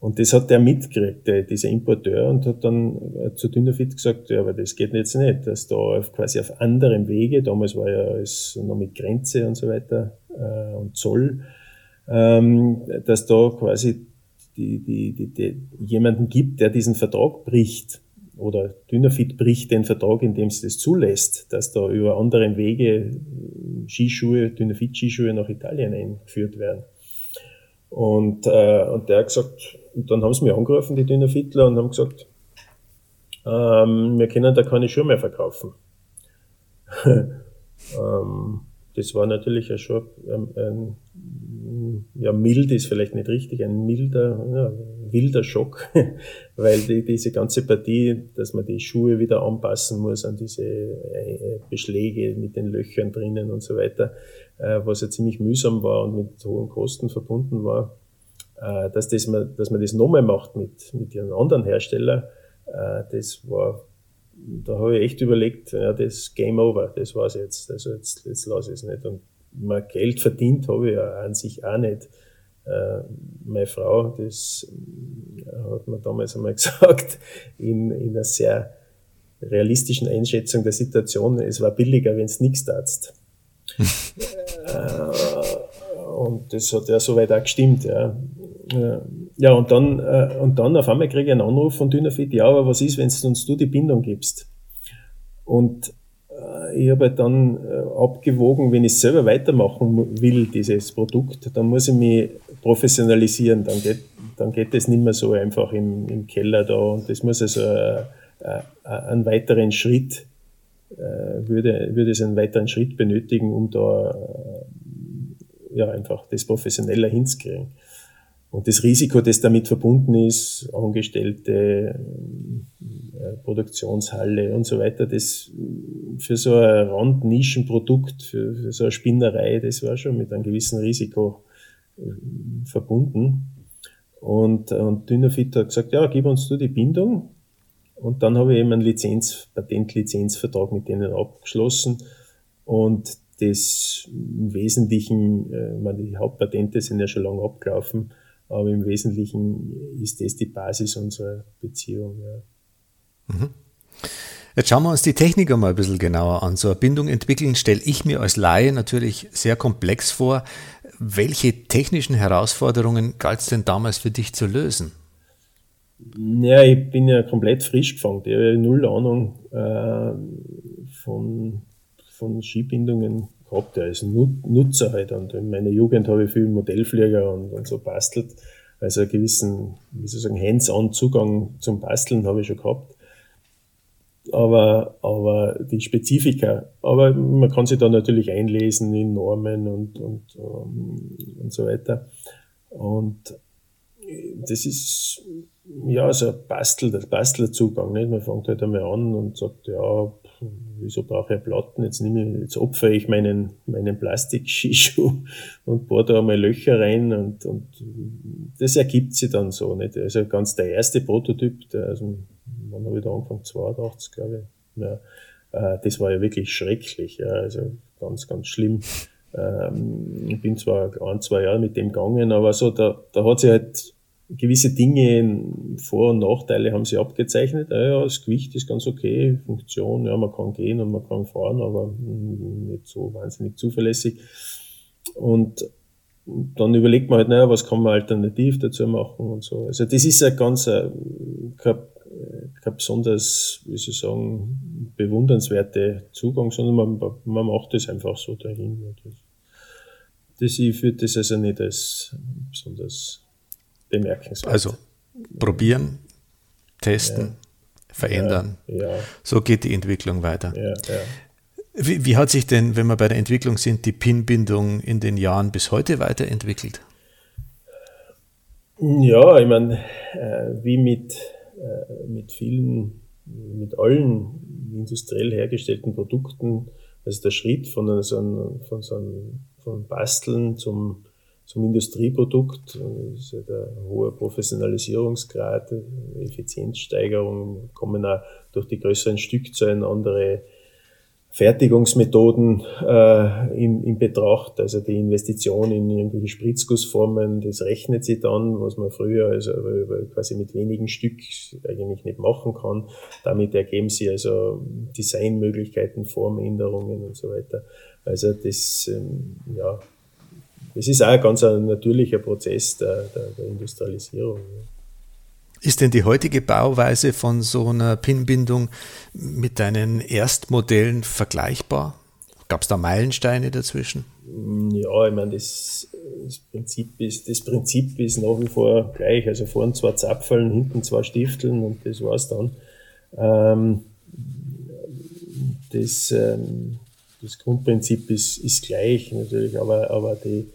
Und das hat der mitgekriegt, dieser Importeur, und hat dann äh, zu Dynafit gesagt, ja, aber das geht jetzt nicht, dass da quasi auf anderem Wege, damals war ja es noch mit Grenze und so weiter äh, und Zoll, ähm, dass da quasi die, die, die, die, jemanden gibt, der diesen Vertrag bricht oder Dynafit bricht den Vertrag, indem sie das zulässt, dass da über andere Wege Skischuhe, Dynafit-Skischuhe nach Italien eingeführt werden. Und, äh, und der hat gesagt, und dann haben sie mich angerufen, die Dynafitler, und haben gesagt, ähm, wir können da keine Schuhe mehr verkaufen. ähm, das war natürlich schon ein, ein, ja, mild ist vielleicht nicht richtig, ein milder, ja, wilder Schock, weil die, diese ganze Partie, dass man die Schuhe wieder anpassen muss an diese äh, Beschläge mit den Löchern drinnen und so weiter, äh, was ja ziemlich mühsam war und mit hohen Kosten verbunden war, äh, dass, das man, dass man das nochmal macht mit, mit einem anderen Hersteller, das war da habe ich echt überlegt, ja, das Game Over, das war's jetzt. Also jetzt, jetzt lasse ich es nicht. Und mal Geld verdient habe ich ja an sich auch nicht. Äh, meine Frau, das äh, hat mir damals einmal gesagt, in, in einer sehr realistischen Einschätzung der Situation, es war billiger, wenn es nichts tatst. äh, und das hat ja soweit auch gestimmt. Ja. Ja, und dann, äh, und dann auf einmal kriege ich einen Anruf von Dynafit, ja, aber was ist, wenn du uns du die Bindung gibst? Und ich habe halt dann äh, abgewogen, wenn ich selber weitermachen will, dieses Produkt, dann muss ich mich professionalisieren. Dann geht, dann geht es nicht mehr so einfach im, im Keller da und das muss also äh, äh, einen weiteren Schritt, würde, würde es einen weiteren Schritt benötigen, um da ja, einfach das professioneller hinzukriegen. Und das Risiko, das damit verbunden ist, Angestellte, Produktionshalle und so weiter, das für so ein Randnischenprodukt, für, für so eine Spinnerei, das war schon mit einem gewissen Risiko äh, verbunden. Und, und Dynafit hat gesagt, ja, gib uns du die Bindung. Und dann habe ich eben einen Lizenz, Patentlizenzvertrag mit denen abgeschlossen. Und das im Wesentlichen, äh, meine, die Hauptpatente sind ja schon lange abgelaufen, aber im Wesentlichen ist das die Basis unserer Beziehung. Ja.
Mhm. Jetzt schauen wir uns die Technik einmal ein bisschen genauer an. So eine Bindung entwickeln stelle ich mir als Laie natürlich sehr komplex vor. Welche technischen Herausforderungen galt es denn damals für dich zu lösen?
Ja, ich bin ja komplett frisch gefangen. Ich habe null Ahnung äh, von, von Skibindungen gehabt, der als Nutzer halt. Und in meiner Jugend habe ich viel Modellflieger und, und so bastelt. Also einen gewissen, wie soll ich sagen, Hands-on-Zugang zum Basteln habe ich schon gehabt. Aber, aber die Spezifika, aber man kann sich da natürlich einlesen in Normen und, und, ähm, und so weiter. Und das ist ja so ein Bastel, der Bastlerzugang. Nicht? Man fängt halt einmal an und sagt, ja, wieso brauche ich Platten? Jetzt nehme ich, jetzt opfere ich meinen, meinen Plastik-Skischuh und bohre da einmal Löcher rein und, und das ergibt sich dann so, nicht? Also ganz der erste Prototyp, der, also, wann habe ich da angefangen? 82, glaube ich. Ja, äh, das war ja wirklich schrecklich, ja, also ganz, ganz schlimm. Ähm, ich bin zwar ein, zwei Jahre mit dem gegangen, aber so, da, da hat sich halt gewisse Dinge, Vor- und Nachteile haben sie abgezeichnet. Ja, das Gewicht ist ganz okay, Funktion, ja, man kann gehen und man kann fahren, aber nicht so wahnsinnig zuverlässig. Und dann überlegt man halt, naja, was kann man alternativ dazu machen und so. Also das ist ja ganz äh, kein, kein besonders, wie soll ich sagen, bewundernswerte Zugang, sondern man, man macht das einfach so dahin. Das, ich würde das also nicht als besonders bemerkenswert.
Also probieren, testen, ja. verändern.
Ja, ja.
So geht die Entwicklung weiter. Wie, wie, hat sich denn, wenn wir bei der Entwicklung sind, die PIN-Bindung in den Jahren bis heute weiterentwickelt?
Ja, ich meine, äh, wie mit, mit vielen, mit allen industriell hergestellten Produkten, also der Schritt von so einem, von so einem, von Basteln zum zum Industrieprodukt. Ja der hohe Professionalisierungsgrad, Effizienzsteigerung, kommen auch durch die größeren Stückzahlen andere Fertigungsmethoden äh, in, in Betracht. Also die Investition in irgendwelche Spritzgussformen, das rechnet sich dann, was man früher also quasi mit wenigen Stück eigentlich nicht machen kann. Damit ergeben sich also Designmöglichkeiten, Formänderungen und so weiter. Also das, ähm, ja, es ist auch ein ganz ein natürlicher Prozess der, der, der Industrialisierung.
Ist denn die heutige Bauweise von so einer Pinbindung mit deinen Erstmodellen vergleichbar? Gab es da Meilensteine dazwischen?
Ja, ich meine, das, das, Prinzip ist, das Prinzip ist nach wie vor gleich. Also vorne zwei Zapfeln, hinten zwei Stifteln und das war's dann. Ähm, das, ähm, das Grundprinzip ist, ist gleich natürlich, aber, aber die,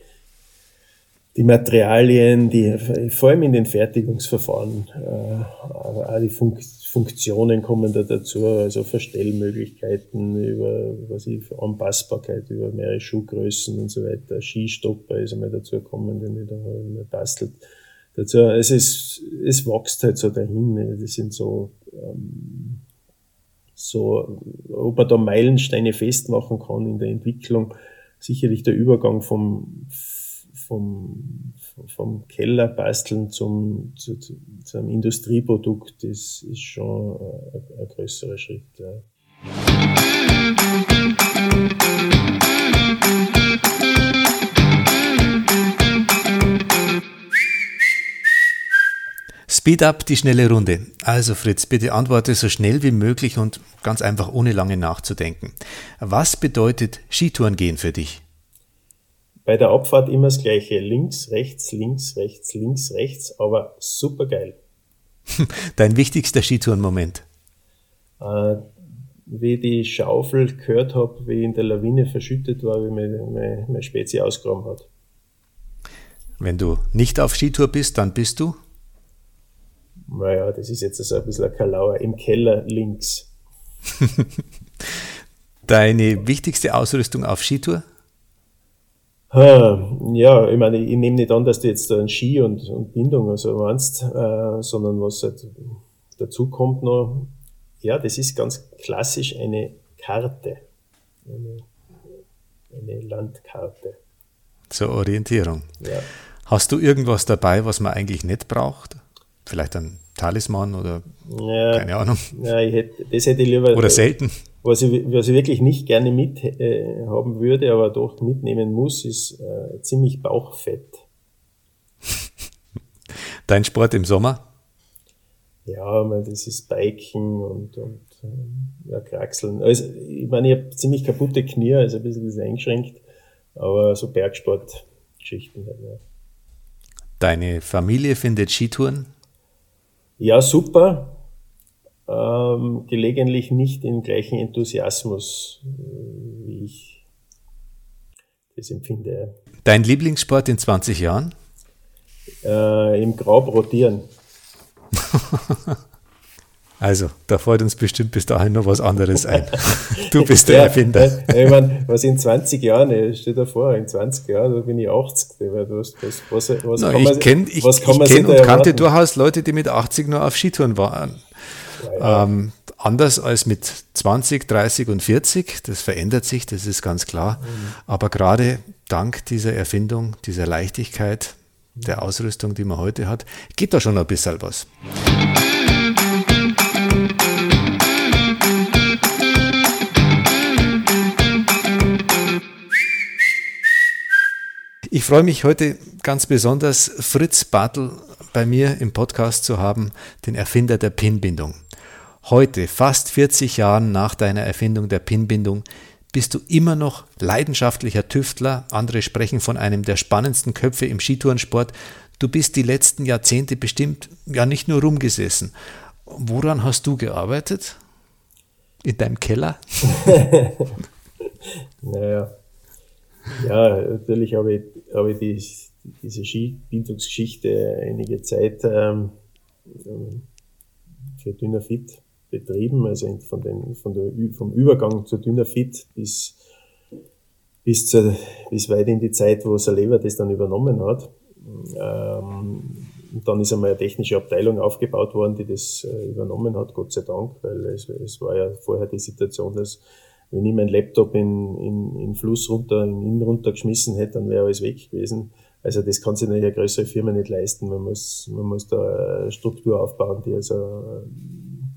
die Materialien, die vor allem in den Fertigungsverfahren, äh, die Funk Funktionen kommen da dazu, also Verstellmöglichkeiten über was ich, Anpassbarkeit über mehrere Schuhgrößen und so weiter. Skistopper ist einmal dazu gekommen, den ich da mal bastelt. Dazu, es ist, es wächst halt so dahin. Ne? Das sind so, ähm, so, ob man da Meilensteine festmachen kann in der Entwicklung. Sicherlich der Übergang vom vom, vom Keller basteln zum, zu, zu, zum Industrieprodukt ist, ist schon ein, ein größerer Schritt. Ja.
Speed up die schnelle Runde. Also Fritz, bitte antworte so schnell wie möglich und ganz einfach ohne lange nachzudenken. Was bedeutet Skitouren gehen für dich?
Bei der Abfahrt immer das gleiche. Links, rechts, links, rechts, links, rechts, aber super geil.
Dein wichtigster Skitourenmoment?
Äh, wie die Schaufel gehört habe, wie in der Lawine verschüttet war, wie mein, mein, mein Spezi ausgegraben hat.
Wenn du nicht auf Skitour bist, dann bist du?
Naja, das ist jetzt also ein bisschen ein Kalauer. Im Keller links.
Deine wichtigste Ausrüstung auf Skitour?
Ja, ich meine, ich nehme nicht an, dass du jetzt ein Ski und, und Bindung also meinst, äh, sondern was halt dazu kommt noch, ja, das ist ganz klassisch eine Karte, eine, eine Landkarte.
Zur Orientierung.
Ja.
Hast du irgendwas dabei, was man eigentlich nicht braucht? Vielleicht ein Talisman oder ja, keine Ahnung.
Ja, ich hätte, das hätte ich lieber.
Oder selten.
Was ich, was ich wirklich nicht gerne mit äh, haben würde, aber doch mitnehmen muss, ist äh, ziemlich Bauchfett.
Dein Sport im Sommer?
Ja, das ist Biken und, und äh, ja, Kraxeln. Also, ich meine, ich habe ziemlich kaputte Knie, also ein bisschen das eingeschränkt, aber so Bergsportgeschichten halt, ja.
Deine Familie findet Skitouren?
Ja, super. Ähm, gelegentlich nicht im gleichen Enthusiasmus, äh, wie ich das empfinde.
Dein Lieblingssport in 20 Jahren?
Äh, Im Grab rotieren.
Also, da fällt uns bestimmt bis dahin noch was anderes ein. Du bist der ja, Erfinder.
Ich meine, was in 20 Jahren, stell dir vor, in 20 Jahren, da bin ich 80. Was, was, was,
Na, kann man, ich kenne kenn und kannte durchaus Leute, die mit 80 noch auf Skitouren waren. Ähm, anders als mit 20, 30 und 40. Das verändert sich, das ist ganz klar. Mhm. Aber gerade dank dieser Erfindung, dieser Leichtigkeit, der Ausrüstung, die man heute hat, geht da schon ein bisschen was. Ich freue mich heute ganz besonders, Fritz Bartel bei mir im Podcast zu haben, den Erfinder der Pinbindung. Heute, fast 40 Jahren nach deiner Erfindung der Pinbindung, bist du immer noch leidenschaftlicher Tüftler. Andere sprechen von einem der spannendsten Köpfe im Skitourensport. Du bist die letzten Jahrzehnte bestimmt ja nicht nur rumgesessen. Woran hast du gearbeitet? In deinem Keller?
naja, ja, natürlich habe ich, habe ich die, diese Skibindungsgeschichte einige Zeit ähm, für Dynafit betrieben, also von den, von der, vom Übergang zu Dynafit bis, bis, zu, bis weit in die Zeit, wo Saleva das dann übernommen hat. Ähm, und dann ist einmal eine technische Abteilung aufgebaut worden, die das äh, übernommen hat, Gott sei Dank, weil es, es war ja vorher die Situation, dass wenn ich meinen Laptop in, in, in Fluss runter, in ihn runtergeschmissen hätte, dann wäre alles weg gewesen. Also das kann sich eine größere Firma nicht leisten. Man muss, man muss da eine Struktur aufbauen, die also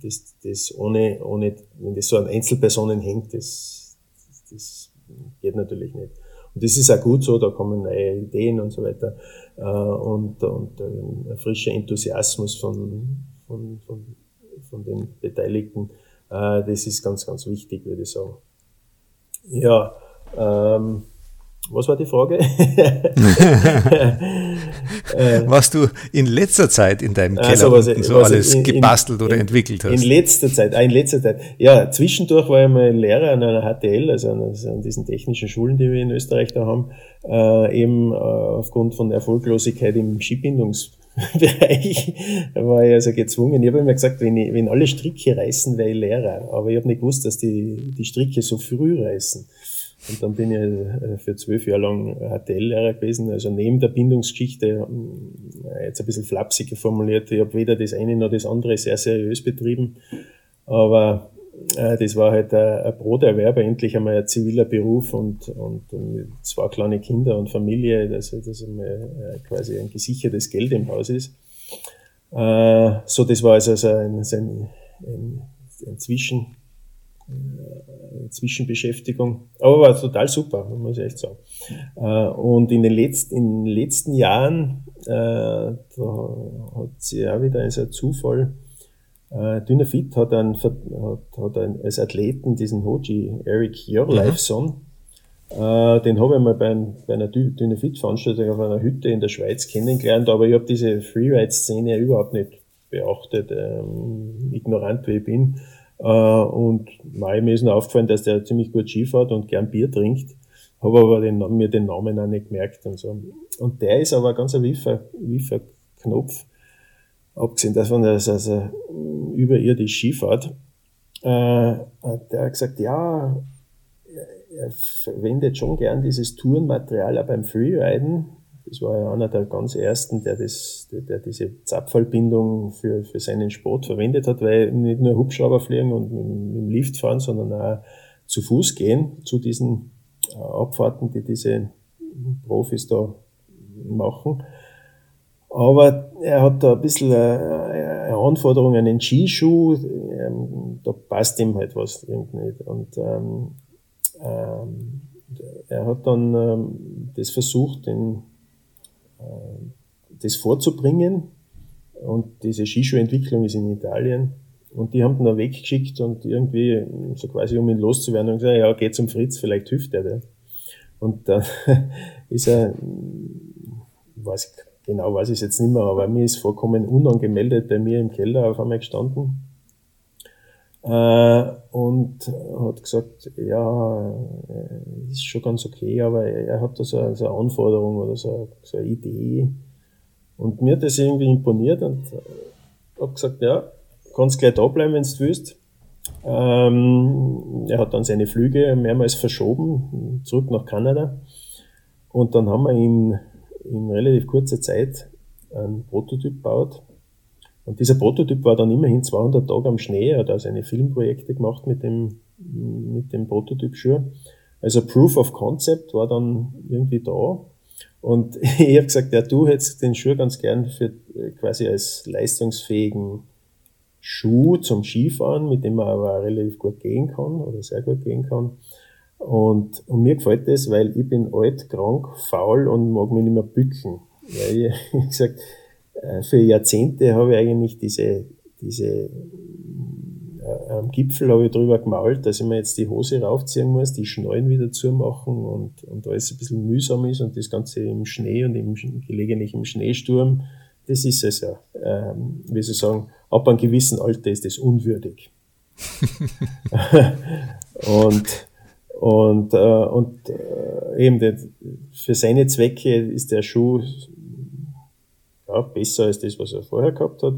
das, das ohne, ohne, wenn das so an Einzelpersonen hängt, das, das geht natürlich nicht. Und das ist auch gut so, da kommen neue Ideen und so weiter äh, und, und ein frischer Enthusiasmus von, von, von, von den Beteiligten. Äh, das ist ganz, ganz wichtig, würde ich sagen. Ja, ähm, was war die Frage?
was du in letzter Zeit in deinem Keller also, was, so was alles in, gebastelt in, oder entwickelt hast.
In letzter Zeit, ah, in letzter Zeit. Ja, zwischendurch war ich mal Lehrer an einer HTL, also an, also an diesen technischen Schulen, die wir in Österreich da haben, äh, eben äh, aufgrund von Erfolglosigkeit im Skibindungsbereich war ich also gezwungen. Ich habe immer gesagt, wenn, ich, wenn alle Stricke reißen, wäre ich Lehrer. Aber ich habe nicht gewusst, dass die, die Stricke so früh reißen. Und dann bin ich äh, für zwölf Jahre lang HTL-Lehrer gewesen, also neben der Bindungsgeschichte, äh, jetzt ein bisschen flapsiger formuliert, ich habe weder das eine noch das andere sehr seriös betrieben, aber äh, das war halt ein, Broterwerb, endlich einmal ein ziviler Beruf und, und, zwei kleine Kinder und Familie, dass das einmal quasi ein gesichertes Geld im Haus ist. So, das war also ein, ein, ein, ein Zwischen, äh, Zwischenbeschäftigung. Aber war total super, muss ich echt sagen. Äh, und in den letzten, in den letzten Jahren, äh, da hat sie auch wieder ein Zufall, äh, Dynafit hat, einen, hat, hat einen, als Athleten diesen Hoji Eric Jorleifson, mhm. Den habe ich mal beim, bei einer Dynafit-Veranstaltung auf einer Hütte in der Schweiz kennengelernt, aber ich habe diese Freeride-Szene überhaupt nicht beachtet, ähm, ignorant wie ich bin. Äh, und mir ist nur aufgefallen, dass der ziemlich gut Skifahrt und gern Bier trinkt, habe aber den, mir den Namen auch nicht gemerkt und so. Und der ist aber ganz ein wiffer, wiffer Knopf, abgesehen davon, dass er also überirdisch Skifahrt. Äh, der hat gesagt, ja, er verwendet schon gern dieses Tourenmaterial auch beim Freeriden. Das war ja einer der ganz ersten, der, das, der, der diese Zapfhalbindung für, für seinen Sport verwendet hat, weil nicht nur Hubschrauber fliegen und mit, mit dem Lift fahren, sondern auch zu Fuß gehen zu diesen äh, Abfahrten, die diese Profis da machen. Aber er hat da ein bisschen eine Anforderung an den Skischuh, ähm, da passt ihm halt was irgendwie nicht. Und ähm, ähm, er hat dann ähm, das versucht, den, äh, das vorzubringen. Und diese Skischuhentwicklung ist in Italien. Und die haben ihn dann weggeschickt und irgendwie, so quasi um ihn loszuwerden, und gesagt, ja, geh zum Fritz, vielleicht hilft er dir. Und dann ist er, weiß, genau weiß ich es jetzt nicht mehr, aber mir ist vollkommen unangemeldet bei mir im Keller auf einmal gestanden äh, und hat gesagt, ja, äh, ist schon ganz okay, aber er hat da so, eine, so eine Anforderung oder so, so eine Idee. Und mir hat das irgendwie imponiert und habe gesagt, ja, kannst gleich da bleiben, wenn du willst. Ähm, er hat dann seine Flüge mehrmals verschoben, zurück nach Kanada. Und dann haben wir in, in relativ kurzer Zeit einen Prototyp gebaut, und dieser Prototyp war dann immerhin 200 Tage am Schnee. Er hat also eine Filmprojekte gemacht mit dem, mit dem Prototyp-Schuh. Also Proof of Concept war dann irgendwie da. Und ich habe gesagt, ja, du hättest den Schuh ganz gern für quasi als leistungsfähigen Schuh zum Skifahren, mit dem man aber relativ gut gehen kann oder sehr gut gehen kann. Und, und mir gefällt das, weil ich bin alt, krank, faul und mag mich nicht mehr bücken. Weil ich, ich gesagt, äh, für Jahrzehnte habe ich eigentlich diese, diese äh, am Gipfel habe ich drüber gemalt, dass ich mir jetzt die Hose raufziehen muss, die Schnallen wieder zumachen und, und alles ein bisschen mühsam ist und das Ganze im Schnee und im, gelegentlich im Schneesturm, das ist es ja. Ähm, wie Sie sagen, ab einem gewissen Alter ist das unwürdig. und und, äh, und äh, eben der, für seine Zwecke ist der Schuh ja, besser als das, was er vorher gehabt hat.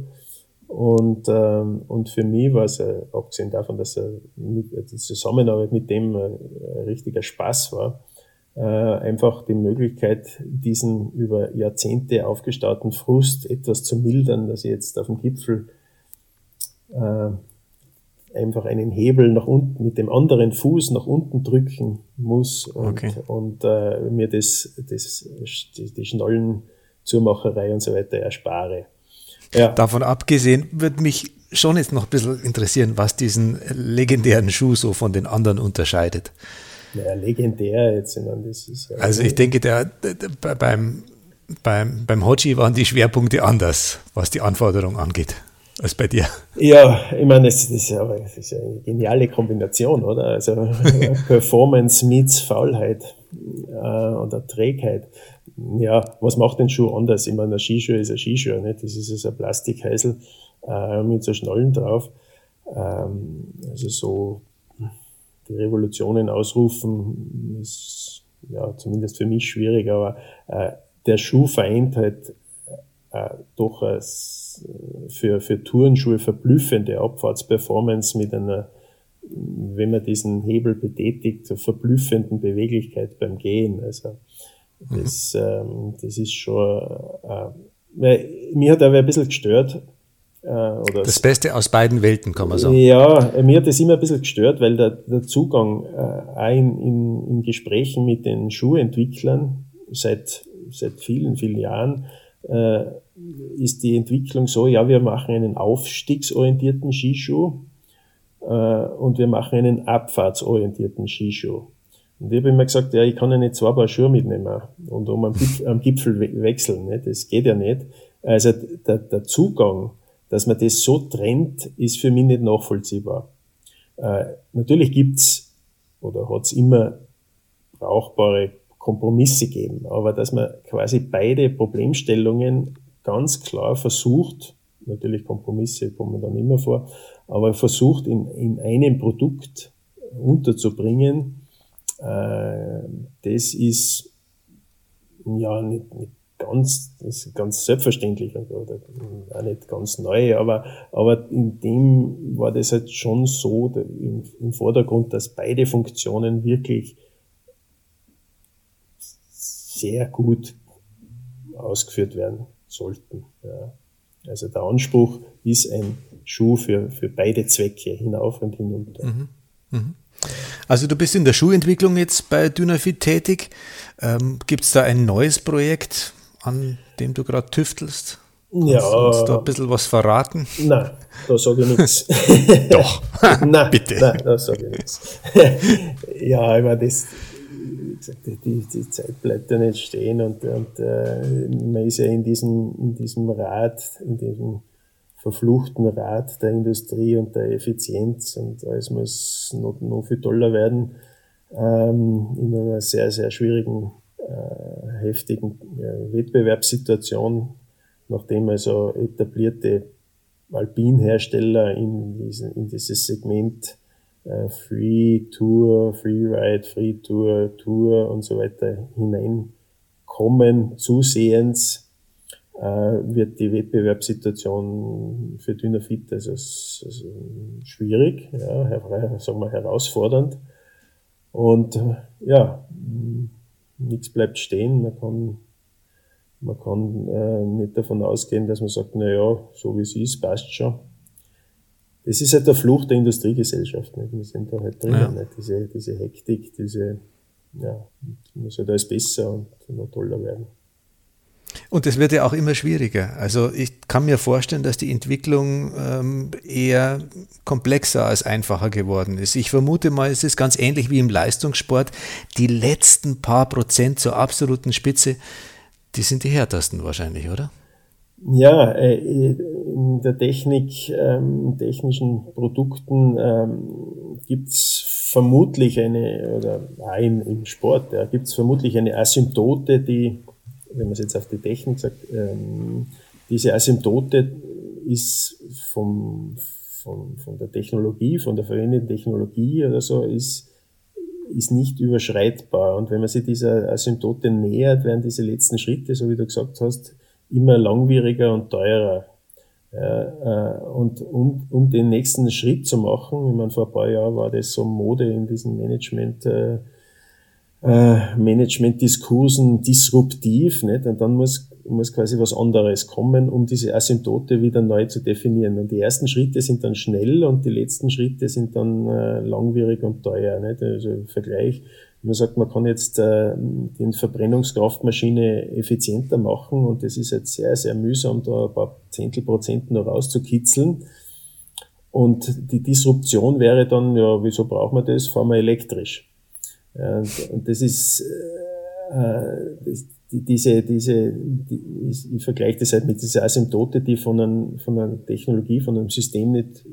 Und, ähm, und für mich war es, äh, abgesehen davon, dass er mit, die Zusammenarbeit mit dem äh, ein richtiger Spaß war, äh, einfach die Möglichkeit, diesen über Jahrzehnte aufgestauten Frust etwas zu mildern, dass ich jetzt auf dem Gipfel äh, einfach einen Hebel nach unten mit dem anderen Fuß nach unten drücken muss und, okay. und äh, mir das, das, die, die Schnallen Zumacherei und so weiter erspare.
Ja. Davon abgesehen würde mich schon jetzt noch ein bisschen interessieren, was diesen legendären Schuh so von den anderen unterscheidet.
Ja, legendär jetzt. Ich meine, das ist
ja also ich denke, der, der, der, beim, beim, beim Hoji waren die Schwerpunkte anders, was die Anforderungen angeht, als bei dir.
Ja, ich meine, das, das, ist, ja, das ist eine geniale Kombination, oder? Also Performance meets Faulheit äh, oder Trägheit ja, was macht den Schuh anders? Ich meine, ein Skischuh ist ein Skischuh, nicht? das ist also ein Plastikhäusl äh, mit so Schnallen drauf. Ähm, also so die Revolutionen ausrufen ist ja zumindest für mich schwierig, aber äh, der Schuh vereint halt äh, doch als für, für Tourenschuhe verblüffende Abfahrtsperformance mit einer, wenn man diesen Hebel betätigt, verblüffenden Beweglichkeit beim Gehen. Also das, mhm. ähm, das ist schon, äh, mir hat aber ein bisschen gestört.
Äh, oder das Beste aus beiden Welten, kann man sagen.
Ja, mir hat das immer ein bisschen gestört, weil der, der Zugang äh, in, in, in Gesprächen mit den Schuhentwicklern seit, seit vielen, vielen Jahren äh, ist die Entwicklung so, ja, wir machen einen aufstiegsorientierten Skischuh äh, und wir machen einen abfahrtsorientierten Skischuh. Und ich habe immer gesagt, ja, ich kann ja nicht zwei Paar Schuhe mitnehmen und um am Gipfel, am Gipfel wechseln. Ne? Das geht ja nicht. Also der, der Zugang, dass man das so trennt, ist für mich nicht nachvollziehbar. Äh, natürlich gibt's oder hat's immer brauchbare Kompromisse geben, aber dass man quasi beide Problemstellungen ganz klar versucht, natürlich Kompromisse kommen dann immer vor, aber versucht in, in einem Produkt unterzubringen, äh, das ist ja nicht, nicht ganz, das ganz selbstverständlich oder auch nicht ganz neu, aber, aber in dem war das halt schon so im, im Vordergrund, dass beide Funktionen wirklich sehr gut ausgeführt werden sollten. Ja. Also der Anspruch ist ein Schuh für, für beide Zwecke, hinauf und hinunter. Mhm.
Mhm. Also du bist in der Schuhentwicklung jetzt bei Dynafit tätig. Ähm, Gibt es da ein neues Projekt, an dem du gerade tüftelst? Kannst ja. du uns da ein bisschen was verraten?
Nein, da sage ich nichts.
Doch, nein, bitte.
Nein, da sage ich nichts. ja, ich meine, das, die, die Zeit bleibt ja nicht stehen und, und äh, man ist ja in diesem, in diesem Rad, in diesem verfluchten Rad der Industrie und der Effizienz und alles muss noch, noch viel toller werden ähm, in einer sehr, sehr schwierigen, äh, heftigen äh, Wettbewerbssituation, nachdem also etablierte Alpinhersteller in, in dieses Segment äh, Free Tour, Free Ride, Free Tour, Tour und so weiter hineinkommen, zusehends wird die Wettbewerbssituation für Dynafit also, also schwierig, ja, sagen wir herausfordernd. Und ja, nichts bleibt stehen. Man kann, man kann äh, nicht davon ausgehen, dass man sagt, na ja, so wie es ist, passt schon. Das ist halt der Fluch der Industriegesellschaft. Nicht? Wir sind da halt drinnen. Ja. Diese, diese Hektik, diese, ja, muss halt alles besser und noch toller werden.
Und es wird ja auch immer schwieriger. Also ich kann mir vorstellen, dass die Entwicklung ähm, eher komplexer als einfacher geworden ist. Ich vermute mal, es ist ganz ähnlich wie im Leistungssport. Die letzten paar Prozent zur absoluten Spitze, die sind die härtesten wahrscheinlich, oder?
Ja, äh, in der Technik, ähm, technischen Produkten ähm, gibt es vermutlich eine, oder nein, im Sport, ja, gibt es vermutlich eine Asymptote, die wenn man es jetzt auf die Technik sagt, ähm, diese Asymptote ist vom, von, von der Technologie, von der verwendeten Technologie oder so, ist, ist nicht überschreitbar. Und wenn man sich dieser Asymptote nähert, werden diese letzten Schritte, so wie du gesagt hast, immer langwieriger und teurer. Ja, äh, und um, um den nächsten Schritt zu machen, ich meine, vor ein paar Jahren war das so Mode in diesem Management, äh, äh, Management-Diskursen disruptiv, nicht? und dann muss, muss quasi was anderes kommen, um diese Asymptote wieder neu zu definieren. Und die ersten Schritte sind dann schnell und die letzten Schritte sind dann äh, langwierig und teuer. Nicht? Also im Vergleich, man sagt, man kann jetzt äh, die Verbrennungskraftmaschine effizienter machen und das ist jetzt sehr, sehr mühsam, da ein paar Zehntelprozent noch rauszukitzeln. Und die Disruption wäre dann, ja, wieso braucht man das? Fahren wir elektrisch. Ja, und, das ist äh, das, die, diese, diese, die, ich, ich vergleiche das halt mit dieser Asymptote, die von, einem, von einer Technologie, von einem System nicht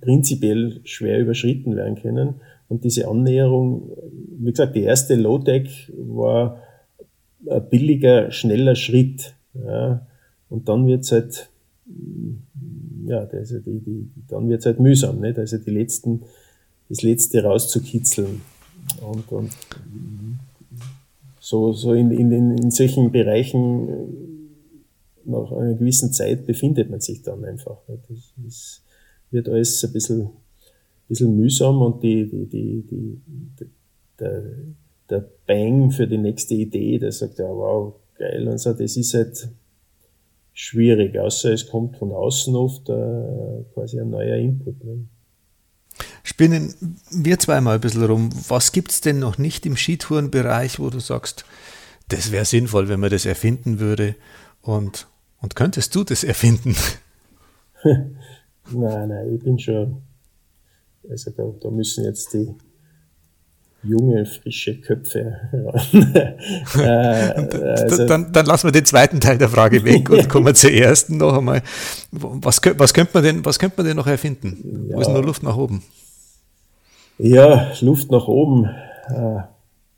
prinzipiell schwer überschritten werden können. Und diese Annäherung, wie gesagt, die erste Low-Tech war ein billiger, schneller Schritt. Ja. Und dann wird's halt, ja, also die, die, dann wird's halt mühsam, nicht? Also die letzten, das letzte rauszukitzeln. Und, und so, so in, in, in solchen Bereichen äh, nach einer gewissen Zeit befindet man sich dann einfach. Das, das wird alles ein bisschen, bisschen mühsam und die, die, die, die, der, der Bang für die nächste Idee, der sagt, ja, wow, geil und so, das ist halt schwierig, außer es kommt von außen oft äh, quasi ein neuer Input. Ne?
Spinnen wir zweimal ein bisschen rum. Was gibt es denn noch nicht im Skitourenbereich, wo du sagst, das wäre sinnvoll, wenn man das erfinden würde? Und, und könntest du das erfinden?
nein, nein, ich bin schon, Also da, da müssen jetzt die junge, frische Köpfe
äh, also, dann, dann lassen wir den zweiten Teil der Frage weg und kommen zur ersten noch einmal. Was, was, könnte man denn, was könnte man denn noch erfinden? Ja, Wo ist noch Luft nach oben?
Ja, Luft nach oben. Äh,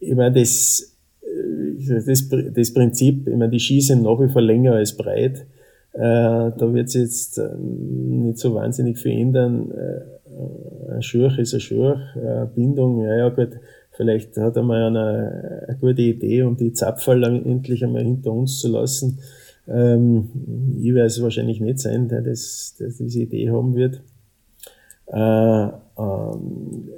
ich meine, das, äh, das, das Prinzip, ich meine, die Ski sind nach wie vor länger als breit. Da wird sich jetzt nicht so wahnsinnig viel ändern. Ein Schurch ist ein Schurch, eine Bindung, ja, ja gut, vielleicht hat er mal eine, eine gute Idee, um die Zapferl endlich einmal hinter uns zu lassen. Ähm, ich werde es wahrscheinlich nicht sein, der, das, der diese Idee haben wird. Äh, ähm,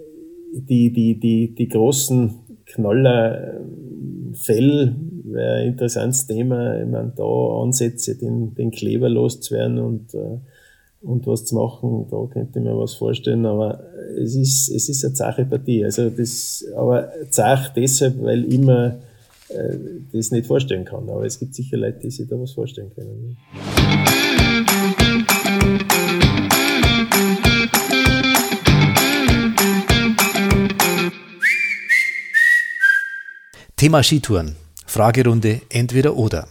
die, die, die, die großen Knaller, ähm, Fell wäre ein interessantes Thema. Ich meine, da Ansätze, den, den Kleber loszuwerden und, äh, und was zu machen, da könnte ich mir was vorstellen, aber es ist, es ist eine zache Partie. Also das, aber zach deshalb, weil ich mir äh, das nicht vorstellen kann. Aber es gibt sicher Leute, die sich da was vorstellen können.
Thema Skitouren. Fragerunde entweder oder.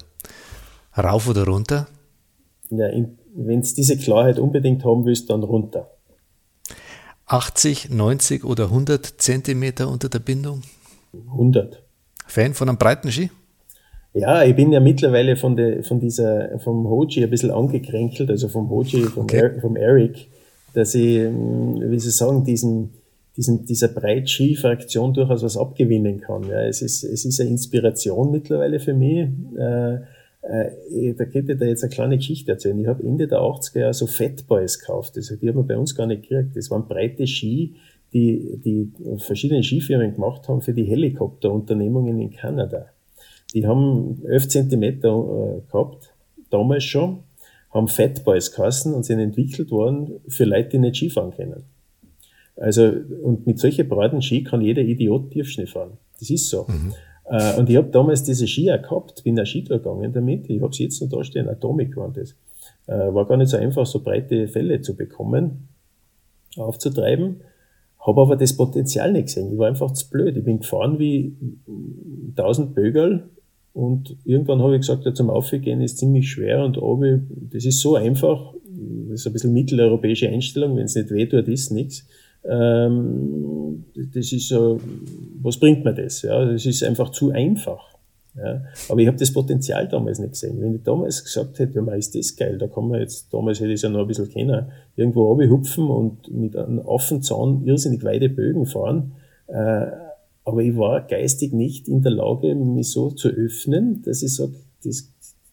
Rauf oder runter?
Ja, wenn du diese Klarheit unbedingt haben willst, dann runter.
80, 90 oder 100 Zentimeter unter der Bindung?
100.
Fan von einem breiten Ski?
Ja, ich bin ja mittlerweile von, der, von dieser, vom Hoji ein bisschen angekränkelt, also vom Hoji, vom, okay. er, vom Eric, dass ich, hm, wie Sie sagen, diesen, diesen, dieser Breit-Ski-Fraktion durchaus was abgewinnen kann. Ja, es, ist, es ist eine Inspiration mittlerweile für mich. Äh, äh, da könnte ich da jetzt eine kleine Geschichte erzählen. Ich habe Ende der 80er Jahre so Fat Boys gekauft. Also die haben wir bei uns gar nicht gekriegt. Das waren breite Ski, die, die verschiedene Skifirmen gemacht haben für die Helikopterunternehmungen in Kanada. Die haben 11 Zentimeter äh, gehabt, damals schon, haben Fat Boys geheißen und sind entwickelt worden für Leute, die nicht Skifahren können. Also, und mit solchen breiten Ski kann jeder Idiot Tiefschnee fahren. Das ist so. Mhm. Äh, und ich habe damals diese Skier gehabt, bin da Skitour gegangen damit. Ich habe sie jetzt noch da stehen, Atomic waren das. Äh, war gar nicht so einfach, so breite Fälle zu bekommen, aufzutreiben. Habe aber das Potenzial nicht gesehen. Ich war einfach zu blöd. Ich bin gefahren wie 1000 Bögerl und irgendwann habe ich gesagt, ja, zum Aufgehen ist ziemlich schwer und oben, das ist so einfach. Das ist ein bisschen mitteleuropäische Einstellung. Wenn es nicht weh tut, ist nichts. Ähm, das ist was bringt mir das? Ja, das ist einfach zu einfach. Ja, aber ich habe das Potenzial damals nicht gesehen. Wenn ich damals gesagt hätte, ja, ist das geil, da kann man jetzt, damals hätte ich es ja noch ein bisschen kennen, irgendwo hupfen und mit einem Affenzahn irrsinnig weite Bögen fahren. Äh, aber ich war geistig nicht in der Lage, mich so zu öffnen, dass ich sage, das,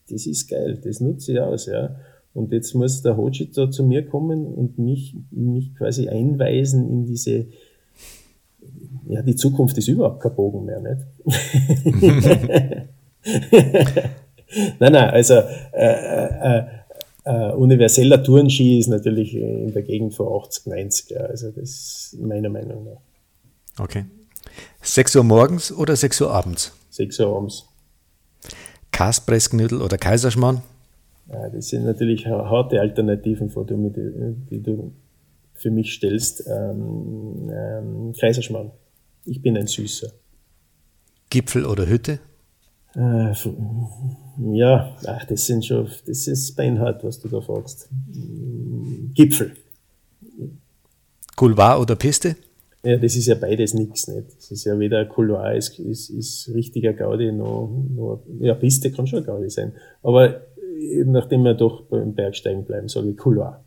das ist geil, das nutze ich aus. Ja. Und jetzt muss der Hoji da zu mir kommen und mich, mich quasi einweisen in diese, ja, die Zukunft ist überhaupt kein Bogen mehr, nicht? nein, nein, also äh, äh, äh, universeller Tourenski ist natürlich in der Gegend von 80, 90, ja, also das ist meiner Meinung nach.
Okay. 6 Uhr morgens oder 6 Uhr abends?
6 Uhr abends.
Kaspressknödel oder Kaiserschmarrn?
Das sind natürlich harte Alternativen, vor die, die du für mich stellst. Ähm, ähm, Kaiserschmarrn. Ich bin ein Süßer.
Gipfel oder Hütte?
Äh, ja, ach, das sind schon, das ist beinhart, was du da fragst. Gipfel.
Couloir oder Piste?
Ja, das ist ja beides nichts nicht. Das ist ja weder Couloir, ist, ist, ist richtiger Gaudi, noch, noch, ja, Piste kann schon Gaudi sein. Aber nachdem wir doch beim Bergsteigen bleiben, sage ich Couloir.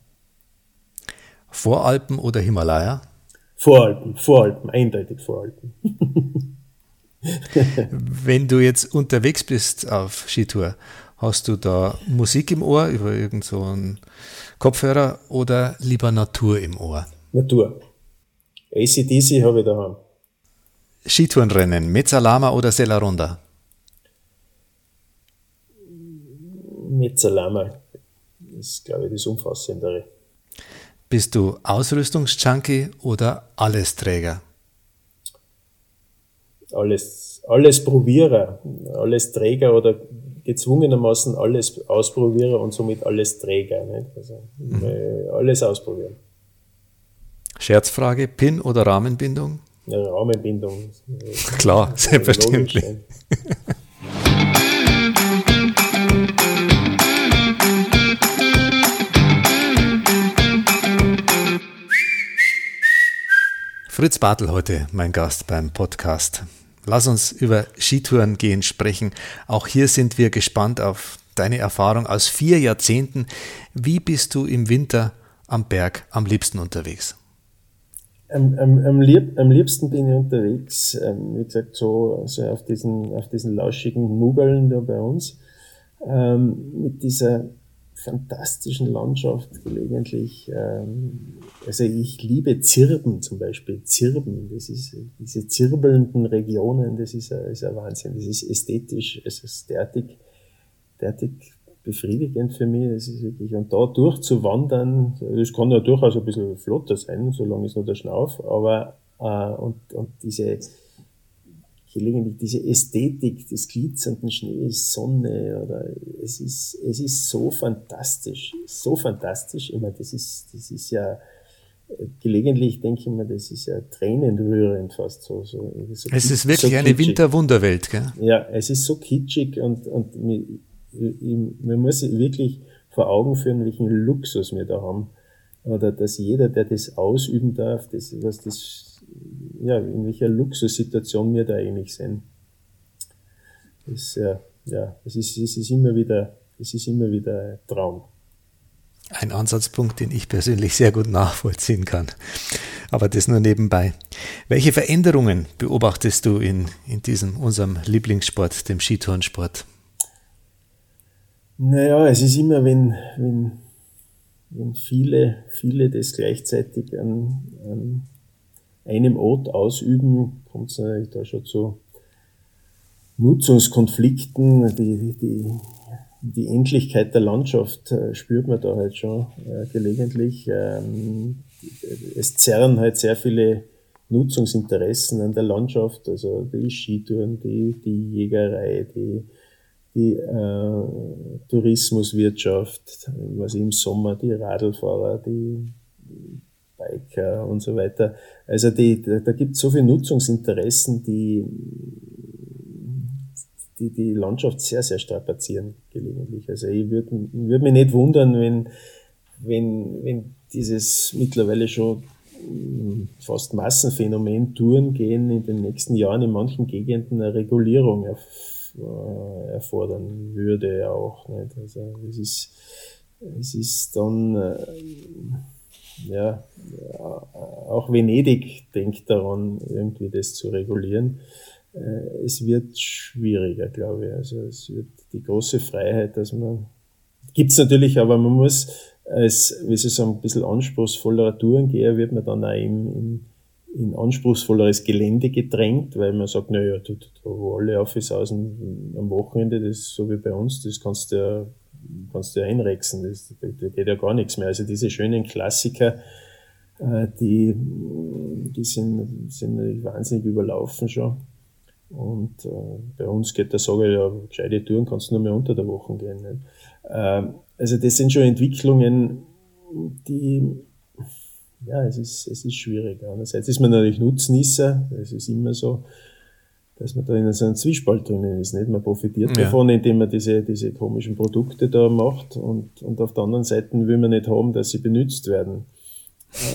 Voralpen oder Himalaya?
Voralpen, Voralpen, eindeutig Voralpen.
Wenn du jetzt unterwegs bist auf Skitour, hast du da Musik im Ohr über irgendeinen so Kopfhörer oder lieber Natur im Ohr?
Natur. ACDC habe ich daheim.
Skitourenrennen, Mezzalama oder Sella
Mezzalama ist, glaube ich, das Umfassendere.
Bist du Ausrüstungsjunkie oder Allesträger?
Alles, alles Probierer, alles Träger oder gezwungenermaßen alles Ausprobierer und somit alles Träger. Nicht? Also mhm. alles ausprobieren.
Scherzfrage, Pin oder Rahmenbindung?
Ja, Rahmenbindung.
Klar, selbstverständlich. Fritz Bartel heute mein Gast beim Podcast. Lass uns über Skitouren gehen sprechen. Auch hier sind wir gespannt auf deine Erfahrung aus vier Jahrzehnten. Wie bist du im Winter am Berg am liebsten unterwegs?
Am, am, am, lieb, am liebsten bin ich unterwegs, ähm, wie gesagt, so also auf, diesen, auf diesen lauschigen Mugeln da bei uns, ähm, mit dieser fantastischen Landschaft gelegentlich. Ähm, also ich liebe Zirben zum Beispiel. Zirben, das ist diese zirbelnden Regionen, das ist ein, ist ein Wahnsinn. Das ist ästhetisch, es ist derartig, derartig befriedigend für mich. Das ist wirklich, und da durchzuwandern, das kann ja durchaus ein bisschen flotter sein, solange es nur der Schnauf, aber äh, und, und diese gelegentlich diese Ästhetik des glitzernden Schnees, Sonne oder es ist, es ist so fantastisch, so fantastisch. Meine, das ist, das ist ja gelegentlich denke ich mir, das ist ja tränenrührend fast so. so,
so es ist wirklich so eine Winterwunderwelt, gell?
Ja, es ist so kitschig und, und man muss sich wirklich vor Augen führen, welchen Luxus wir da haben. Oder dass jeder, der das ausüben darf, das, was das, ja, in welcher Luxussituation wir da eigentlich sind. Das, ja, ja, es ist, es ist immer wieder, es ist immer wieder ein Traum.
Ein Ansatzpunkt, den ich persönlich sehr gut nachvollziehen kann. Aber das nur nebenbei. Welche Veränderungen beobachtest du in, in diesem, unserem Lieblingssport, dem Skitourensport?
Naja, es ist immer, wenn, wenn, wenn viele, viele das gleichzeitig an, an einem Ort ausüben, kommt es natürlich da schon zu Nutzungskonflikten, die, die, die Endlichkeit der Landschaft äh, spürt man da halt schon äh, gelegentlich. Ähm, es zerren halt sehr viele Nutzungsinteressen an der Landschaft, also die Skitouren, die, die Jägerei, die die äh, Tourismuswirtschaft, was im Sommer die Radlfahrer, die Biker und so weiter. Also die, da, gibt es so viele Nutzungsinteressen, die, die die Landschaft sehr, sehr strapazieren gelegentlich. Also ich würde würd mich nicht wundern, wenn, wenn, wenn dieses mittlerweile schon hm, fast Massenphänomen Touren gehen in den nächsten Jahren in manchen Gegenden eine Regulierung äh, erfordern würde auch. Nicht? Also es ist, es ist dann, äh, ja, auch Venedig denkt daran, irgendwie das zu regulieren. Äh, es wird schwieriger, glaube ich. Also es wird die große Freiheit, dass man, gibt's natürlich, aber man muss als, wie Sie sagen, ein bisschen anspruchsvollerer Tourengeher wird man dann auch im, im in anspruchsvolleres Gelände gedrängt, weil man sagt, naja, da, da, wo alle auf ist außen am Wochenende, das ist so wie bei uns, das kannst du ja, kannst du ja einrechsen, das, da, geht ja gar nichts mehr. Also diese schönen Klassiker, äh, die, die sind, sind wahnsinnig überlaufen schon. Und äh, bei uns geht der Sager ja, gescheite Touren kannst du nur mehr unter der Woche gehen. Nicht? Äh, also das sind schon Entwicklungen, die ja, es ist, es ist schwierig. Einerseits ist man natürlich Nutznießer, es ist immer so, dass man da in so einem Zwiespalt drinnen ist. Nicht? Man profitiert ja. davon, indem man diese, diese komischen Produkte da macht und, und auf der anderen Seite will man nicht haben, dass sie benutzt werden.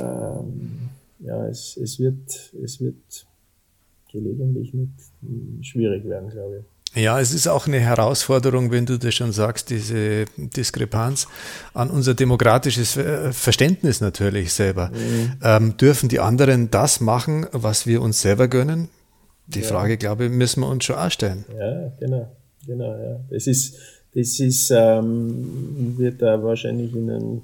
Ähm, ja, es, es, wird, es wird gelegentlich nicht schwierig werden, glaube ich.
Ja, es ist auch eine Herausforderung, wenn du das schon sagst, diese Diskrepanz an unser demokratisches Verständnis natürlich selber. Mhm. Ähm, dürfen die anderen das machen, was wir uns selber gönnen? Die ja. Frage, glaube ich, müssen wir uns schon auch stellen.
Ja, genau, genau, ja. Das ist, das ist, ähm, wird da wahrscheinlich in einem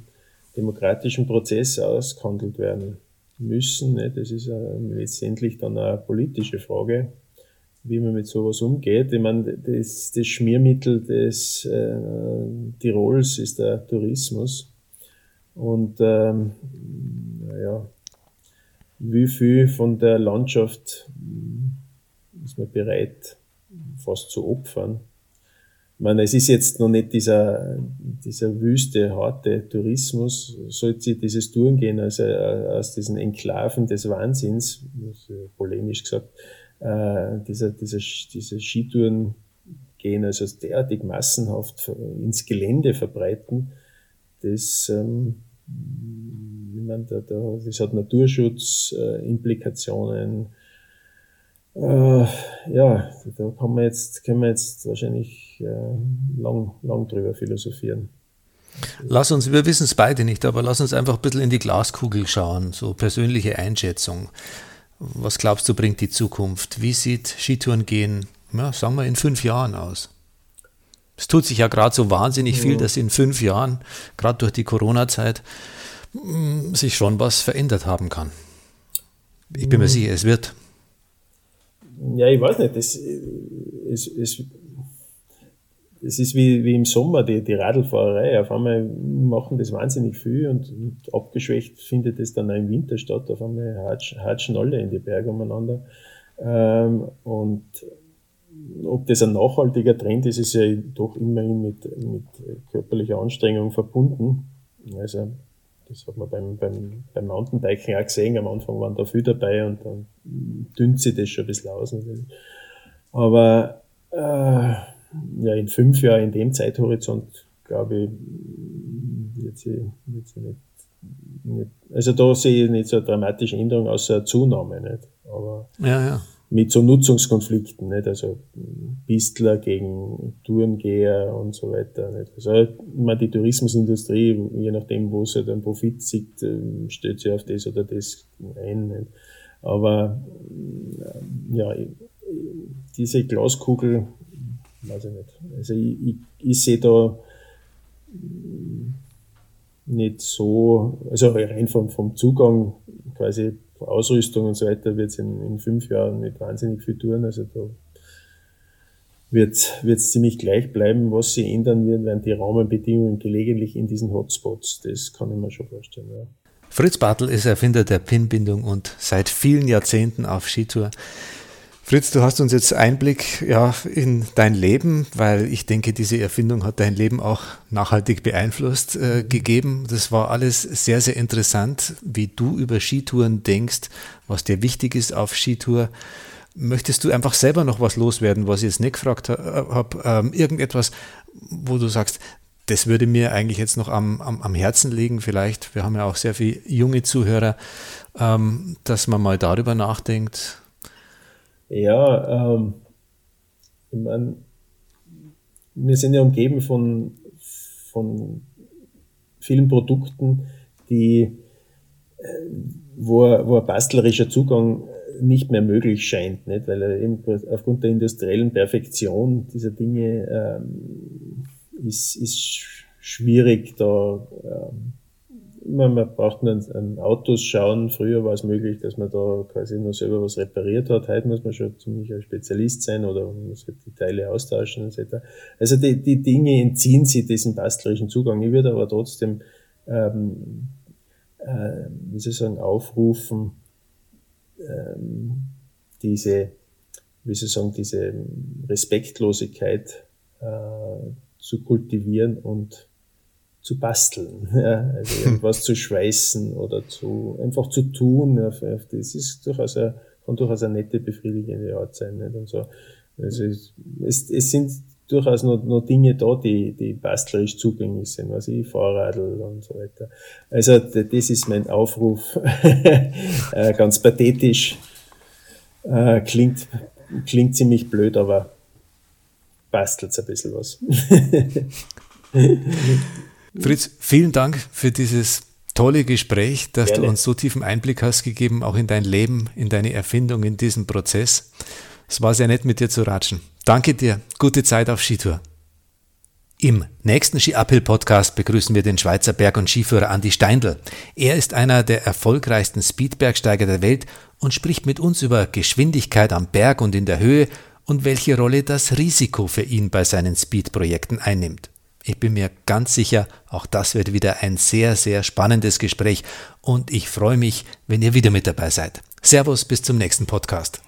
demokratischen Prozess ausgehandelt werden müssen. Ne? Das ist äh, letztendlich dann eine politische Frage wie man mit sowas umgeht. Ich meine, das, das Schmiermittel des äh, Tirols ist der Tourismus. Und ähm, naja, wie viel von der Landschaft ist man bereit, fast zu opfern? meine, es ist jetzt noch nicht dieser, dieser wüste, harte Tourismus, sollte dieses Tourengehen also aus diesen Enklaven des Wahnsinns, polemisch gesagt, äh, dieser, dieser, diese Skitouren gehen, also derartig massenhaft ins Gelände verbreiten, das, ähm, ich meine, da, da, das hat Naturschutz-Implikationen, äh, äh, ja, da kann man jetzt, können wir jetzt wahrscheinlich äh, lang, lang drüber philosophieren.
Lass uns, wir wissen es beide nicht, aber lass uns einfach ein bisschen in die Glaskugel schauen, so persönliche Einschätzung. Was glaubst du, bringt die Zukunft? Wie sieht Skitouren gehen, ja, sagen wir, in fünf Jahren aus? Es tut sich ja gerade so wahnsinnig viel, dass in fünf Jahren, gerade durch die Corona-Zeit, mm, sich schon was verändert haben kann. Ich bin mir sicher, es wird
ja, ich weiß nicht, das, es, es, es ist wie, wie im Sommer die, die Radlfahrerei. Auf einmal machen das wahnsinnig viel und, und abgeschwächt findet es dann auch im Winter statt. Auf einmal hatschen alle in die Berge umeinander. Ähm, und ob das ein nachhaltiger Trend ist, ist ja doch immerhin mit, mit körperlicher Anstrengung verbunden. Also das hat man beim, beim, beim Mountainbiken auch gesehen. Am Anfang waren da viele dabei und dann dünnt sich das schon ein bisschen aus. Natürlich. Aber äh, ja, in fünf Jahren, in dem Zeithorizont, glaube ich, wird sie, wird sie nicht, nicht, also da sehe ich nicht so eine dramatische Änderung, außer eine Zunahme. Nicht? Aber
ja, ja
mit so Nutzungskonflikten, nicht? Also Pistler gegen Tourengeher und so weiter. Nicht? Also immer die Tourismusindustrie, je nachdem, wo sie dann Profit sieht, ähm, stellt sie auf das oder das ein. Nicht? Aber äh, ja, diese Glaskugel, weiß ich nicht. Also ich, ich, ich sehe da nicht so, also rein vom, vom Zugang quasi Ausrüstung und so weiter wird es in, in, fünf Jahren nicht wahnsinnig viel tun. Also da wird es ziemlich gleich bleiben. Was sie ändern wird, werden die Rahmenbedingungen gelegentlich in diesen Hotspots. Das kann ich mir schon vorstellen. Ja.
Fritz Bartel ist Erfinder der Pinbindung und seit vielen Jahrzehnten auf Skitour. Fritz, du hast uns jetzt Einblick ja, in dein Leben, weil ich denke, diese Erfindung hat dein Leben auch nachhaltig beeinflusst äh, gegeben. Das war alles sehr, sehr interessant, wie du über Skitouren denkst, was dir wichtig ist auf Skitour. Möchtest du einfach selber noch was loswerden, was ich jetzt nicht gefragt habe? Ähm, irgendetwas, wo du sagst, das würde mir eigentlich jetzt noch am, am, am Herzen liegen, vielleicht. Wir haben ja auch sehr viele junge Zuhörer, ähm, dass man mal darüber nachdenkt
ja, ähm, ich meine, wir sind ja umgeben von, von vielen Produkten, die, äh, wo, wo ein bastlerischer Zugang nicht mehr möglich scheint, nicht? weil eben aufgrund der industriellen Perfektion dieser Dinge ähm, ist, ist schwierig, da ähm, man, man braucht nur an, Autos schauen. Früher war es möglich, dass man da quasi nur selber was repariert hat. Heute muss man schon ziemlich ein Spezialist sein oder man muss halt die Teile austauschen etc. Also die, die Dinge entziehen sich diesem bastlerischen Zugang. Ich würde aber trotzdem, ähm, äh, wie soll ich sagen, aufrufen, ähm, diese, wie soll ich sagen, diese Respektlosigkeit äh, zu kultivieren und zu basteln, ja, also irgendwas zu schweißen oder zu einfach zu tun. Ja, das ist durchaus eine, kann durchaus eine nette, befriedigende Art sein. Nicht? Und so. Also es, es sind durchaus noch, noch Dinge da, die, die bastlerisch zugänglich sind, was ich, Fahrradl und so weiter. Also das ist mein Aufruf, äh, ganz pathetisch, äh, klingt, klingt ziemlich blöd, aber bastelt ein bisschen was.
Fritz, vielen Dank für dieses tolle Gespräch, dass Gerne. du uns so tiefen Einblick hast gegeben, auch in dein Leben, in deine Erfindung, in diesen Prozess. Es war sehr nett, mit dir zu ratschen. Danke dir. Gute Zeit auf Skitour. Im nächsten Ski Uphill Podcast begrüßen wir den Schweizer Berg- und Skiführer Andi Steindl. Er ist einer der erfolgreichsten Speedbergsteiger der Welt und spricht mit uns über Geschwindigkeit am Berg und in der Höhe und welche Rolle das Risiko für ihn bei seinen Speedprojekten einnimmt. Ich bin mir ganz sicher, auch das wird wieder ein sehr, sehr spannendes Gespräch und ich freue mich, wenn ihr wieder mit dabei seid. Servus, bis zum nächsten Podcast.